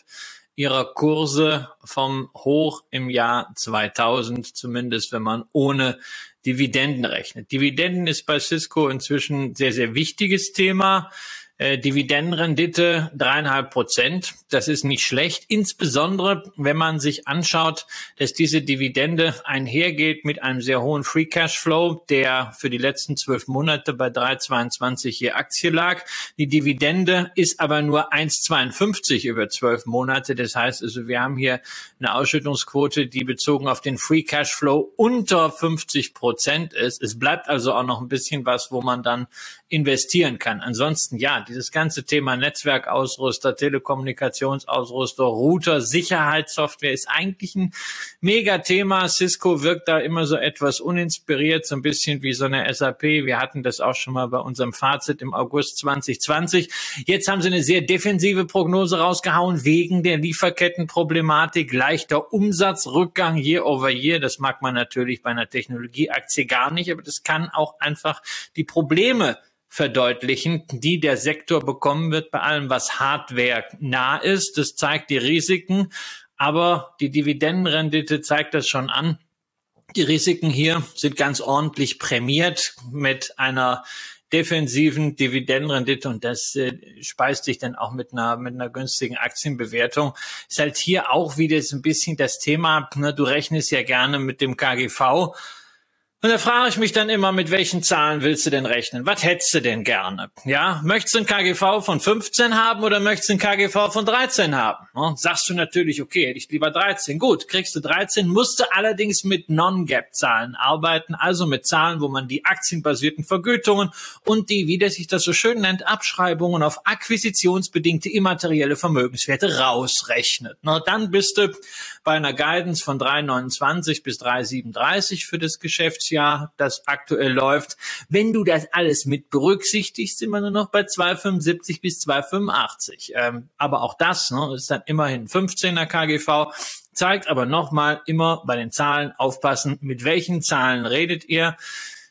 ihrer Kurse vom Hoch im Jahr 2000, zumindest wenn man ohne Dividenden rechnet. Dividenden ist bei Cisco inzwischen sehr, sehr wichtiges Thema. Äh, Dividendenrendite dreieinhalb Prozent. Das ist nicht schlecht, insbesondere wenn man sich anschaut, dass diese Dividende einhergeht mit einem sehr hohen Free Cash Flow, der für die letzten zwölf Monate bei 3,22 je Aktie lag. Die Dividende ist aber nur 1,52 über zwölf Monate. Das heißt also, wir haben hier eine Ausschüttungsquote, die bezogen auf den Free Cash Flow unter 50 Prozent ist. Es bleibt also auch noch ein bisschen was, wo man dann investieren kann. Ansonsten ja, dieses ganze Thema Netzwerkausrüster, Telekommunikationsausrüster, Router, Sicherheitssoftware ist eigentlich ein Mega-Thema. Cisco wirkt da immer so etwas uninspiriert, so ein bisschen wie so eine SAP. Wir hatten das auch schon mal bei unserem Fazit im August 2020. Jetzt haben sie eine sehr defensive Prognose rausgehauen wegen der Lieferkettenproblematik, leichter Umsatzrückgang year over year. Das mag man natürlich bei einer Technologieaktie gar nicht, aber das kann auch einfach die Probleme verdeutlichen, die der Sektor bekommen wird bei allem, was Hardware nah ist. Das zeigt die Risiken, aber die Dividendenrendite zeigt das schon an. Die Risiken hier sind ganz ordentlich prämiert mit einer defensiven Dividendenrendite und das äh, speist sich dann auch mit einer mit einer günstigen Aktienbewertung. Ist halt hier auch wieder so ein bisschen das Thema, ne, du rechnest ja gerne mit dem KGV und da frage ich mich dann immer, mit welchen Zahlen willst du denn rechnen? Was hättest du denn gerne? Ja, möchtest du ein KGV von 15 haben oder möchtest du ein KGV von 13 haben? Ja, sagst du natürlich, okay, hätte ich lieber 13. Gut, kriegst du 13, musst du allerdings mit Non-Gap-Zahlen arbeiten, also mit Zahlen, wo man die aktienbasierten Vergütungen und die, wie der sich das so schön nennt, Abschreibungen auf akquisitionsbedingte immaterielle Vermögenswerte rausrechnet. Na, dann bist du bei einer Guidance von 3,29 bis 3,37 für das Geschäftsjahr Jahr, das aktuell läuft. Wenn du das alles mit berücksichtigst, sind wir nur noch bei 2,75 bis 2,85. Ähm, aber auch das ne, ist dann immerhin 15er KGV zeigt aber nochmal immer bei den Zahlen aufpassen, mit welchen Zahlen redet ihr.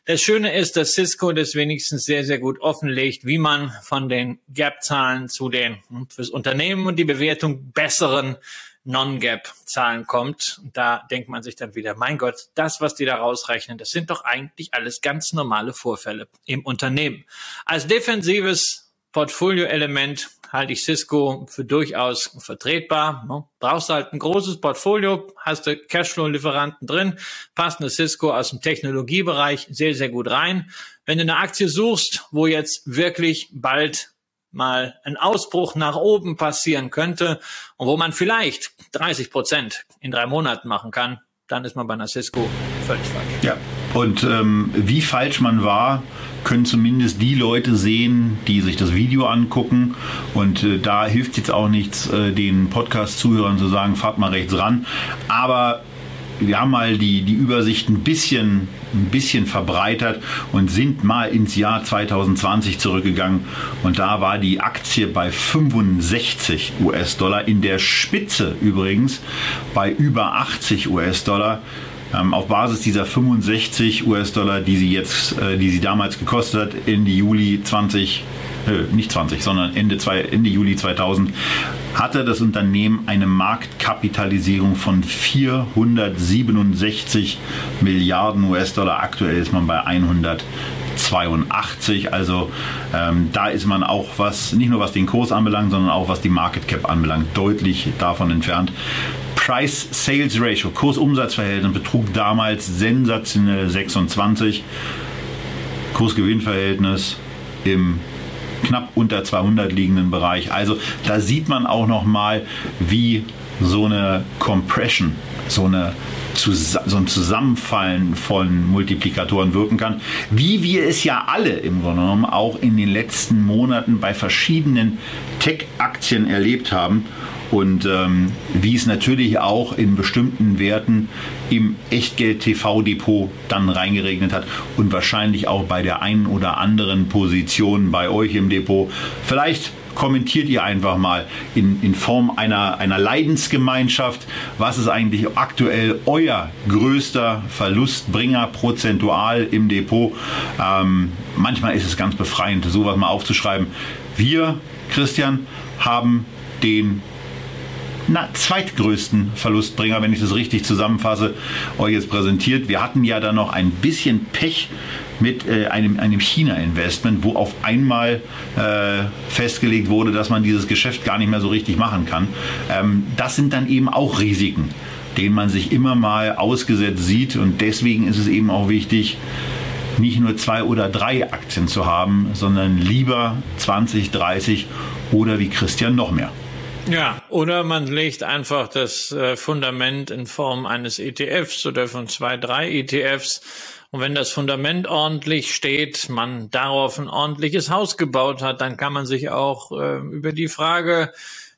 Das Schöne ist, dass Cisco das wenigstens sehr, sehr gut offenlegt, wie man von den Gap-Zahlen zu den hm, fürs Unternehmen und die Bewertung besseren Non-Gap-Zahlen kommt. Da denkt man sich dann wieder, mein Gott, das, was die da rausrechnen, das sind doch eigentlich alles ganz normale Vorfälle im Unternehmen. Als defensives Portfolio-Element halte ich Cisco für durchaus vertretbar. Ne? Brauchst halt ein großes Portfolio, hast du Cashflow-Lieferanten drin, passt eine Cisco aus dem Technologiebereich sehr, sehr gut rein. Wenn du eine Aktie suchst, wo jetzt wirklich bald mal ein Ausbruch nach oben passieren könnte und wo man vielleicht 30 Prozent in drei Monaten machen kann, dann ist man bei einer Cisco völlig falsch. Ja, und ähm, wie falsch man war, können zumindest die Leute sehen, die sich das Video angucken. Und äh, da hilft jetzt auch nichts, äh, den Podcast-Zuhörern zu sagen, fahrt mal rechts ran. Aber wir haben mal die, die Übersicht ein bisschen, ein bisschen verbreitert und sind mal ins Jahr 2020 zurückgegangen. Und da war die Aktie bei 65 US-Dollar, in der Spitze übrigens bei über 80 US-Dollar. Ähm, auf Basis dieser 65 US-Dollar, die sie jetzt, äh, die sie damals gekostet hat, Ende Juli 20 äh, nicht 20, sondern Ende, zwei, Ende Juli 2000, hatte das Unternehmen eine Marktkapitalisierung von 467 Milliarden US-Dollar. Aktuell ist man bei 182. Also ähm, da ist man auch was, nicht nur was den Kurs anbelangt, sondern auch was die Market Cap anbelangt, deutlich davon entfernt. Price-Sales-Ratio, Kurs-Umsatz-Verhältnis betrug damals sensationell 26. Kurs-Gewinn-Verhältnis im knapp unter 200 liegenden Bereich. Also da sieht man auch noch mal, wie so eine Compression, so eine so ein Zusammenfallen von Multiplikatoren wirken kann, wie wir es ja alle im Grunde genommen auch in den letzten Monaten bei verschiedenen Tech-Aktien erlebt haben. Und ähm, wie es natürlich auch in bestimmten Werten im Echtgeld-TV-Depot dann reingeregnet hat und wahrscheinlich auch bei der einen oder anderen Position bei euch im Depot. Vielleicht kommentiert ihr einfach mal in, in Form einer, einer Leidensgemeinschaft, was ist eigentlich aktuell euer größter Verlustbringer prozentual im Depot. Ähm, manchmal ist es ganz befreiend, sowas mal aufzuschreiben. Wir, Christian, haben den na, zweitgrößten Verlustbringer, wenn ich das richtig zusammenfasse, euch jetzt präsentiert. Wir hatten ja da noch ein bisschen Pech mit äh, einem, einem China-Investment, wo auf einmal äh, festgelegt wurde, dass man dieses Geschäft gar nicht mehr so richtig machen kann. Ähm, das sind dann eben auch Risiken, denen man sich immer mal ausgesetzt sieht. Und deswegen ist es eben auch wichtig, nicht nur zwei oder drei Aktien zu haben, sondern lieber 20, 30 oder wie Christian noch mehr. Ja, oder man legt einfach das äh, Fundament in Form eines ETFs oder von zwei, drei ETFs. Und wenn das Fundament ordentlich steht, man darauf ein ordentliches Haus gebaut hat, dann kann man sich auch äh, über die Frage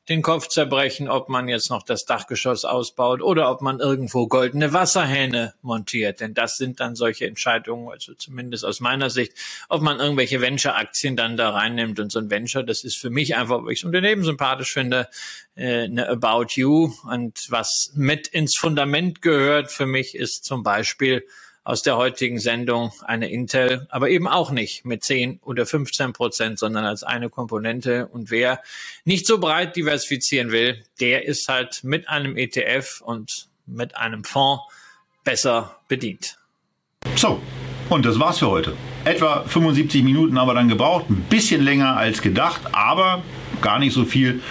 den Kopf zerbrechen, ob man jetzt noch das Dachgeschoss ausbaut oder ob man irgendwo goldene Wasserhähne montiert. Denn das sind dann solche Entscheidungen, also zumindest aus meiner Sicht, ob man irgendwelche Venture-Aktien dann da reinnimmt. Und so ein Venture, das ist für mich einfach, weil ich das Unternehmen sympathisch finde, äh, eine About You. Und was mit ins Fundament gehört für mich ist zum Beispiel aus der heutigen Sendung eine Intel, aber eben auch nicht mit 10 oder 15 Prozent, sondern als eine Komponente. Und wer nicht so breit diversifizieren will, der ist halt mit einem ETF und mit einem Fonds besser bedient. So, und das war's für heute. Etwa 75 Minuten haben wir dann gebraucht, ein bisschen länger als gedacht, aber gar nicht so viel,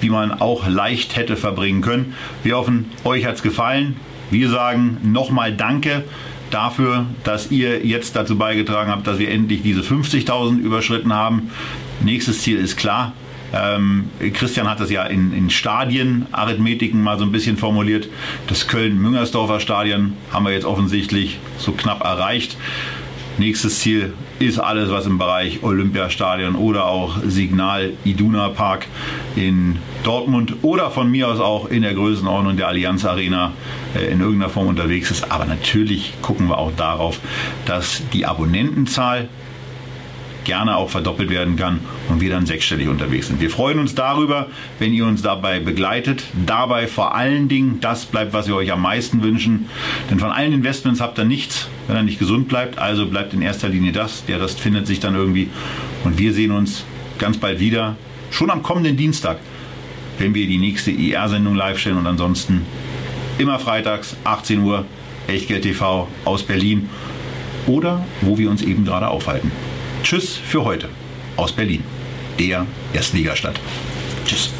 wie man auch leicht hätte verbringen können. Wir hoffen, euch hat's gefallen. Wir sagen nochmal Danke dafür, dass ihr jetzt dazu beigetragen habt, dass wir endlich diese 50.000 überschritten haben. Nächstes Ziel ist klar. Ähm, Christian hat das ja in, in Stadien, Arithmetiken mal so ein bisschen formuliert. Das Köln-Müngersdorfer Stadion haben wir jetzt offensichtlich so knapp erreicht. Nächstes Ziel ist alles, was im Bereich Olympiastadion oder auch Signal Iduna Park in Dortmund oder von mir aus auch in der Größenordnung der Allianz Arena äh, in irgendeiner Form unterwegs ist. Aber natürlich gucken wir auch darauf, dass die Abonnentenzahl gerne auch verdoppelt werden kann und wir dann sechsstellig unterwegs sind. Wir freuen uns darüber, wenn ihr uns dabei begleitet. Dabei vor allen Dingen das bleibt, was wir euch am meisten wünschen. Denn von allen Investments habt ihr nichts, wenn er nicht gesund bleibt. Also bleibt in erster Linie das. Der Rest findet sich dann irgendwie. Und wir sehen uns ganz bald wieder. Schon am kommenden Dienstag, wenn wir die nächste IR-Sendung live stellen. Und ansonsten immer freitags, 18 Uhr, Echtgeld TV aus Berlin oder wo wir uns eben gerade aufhalten. Tschüss für heute aus Berlin, der Erstligastadt. Tschüss.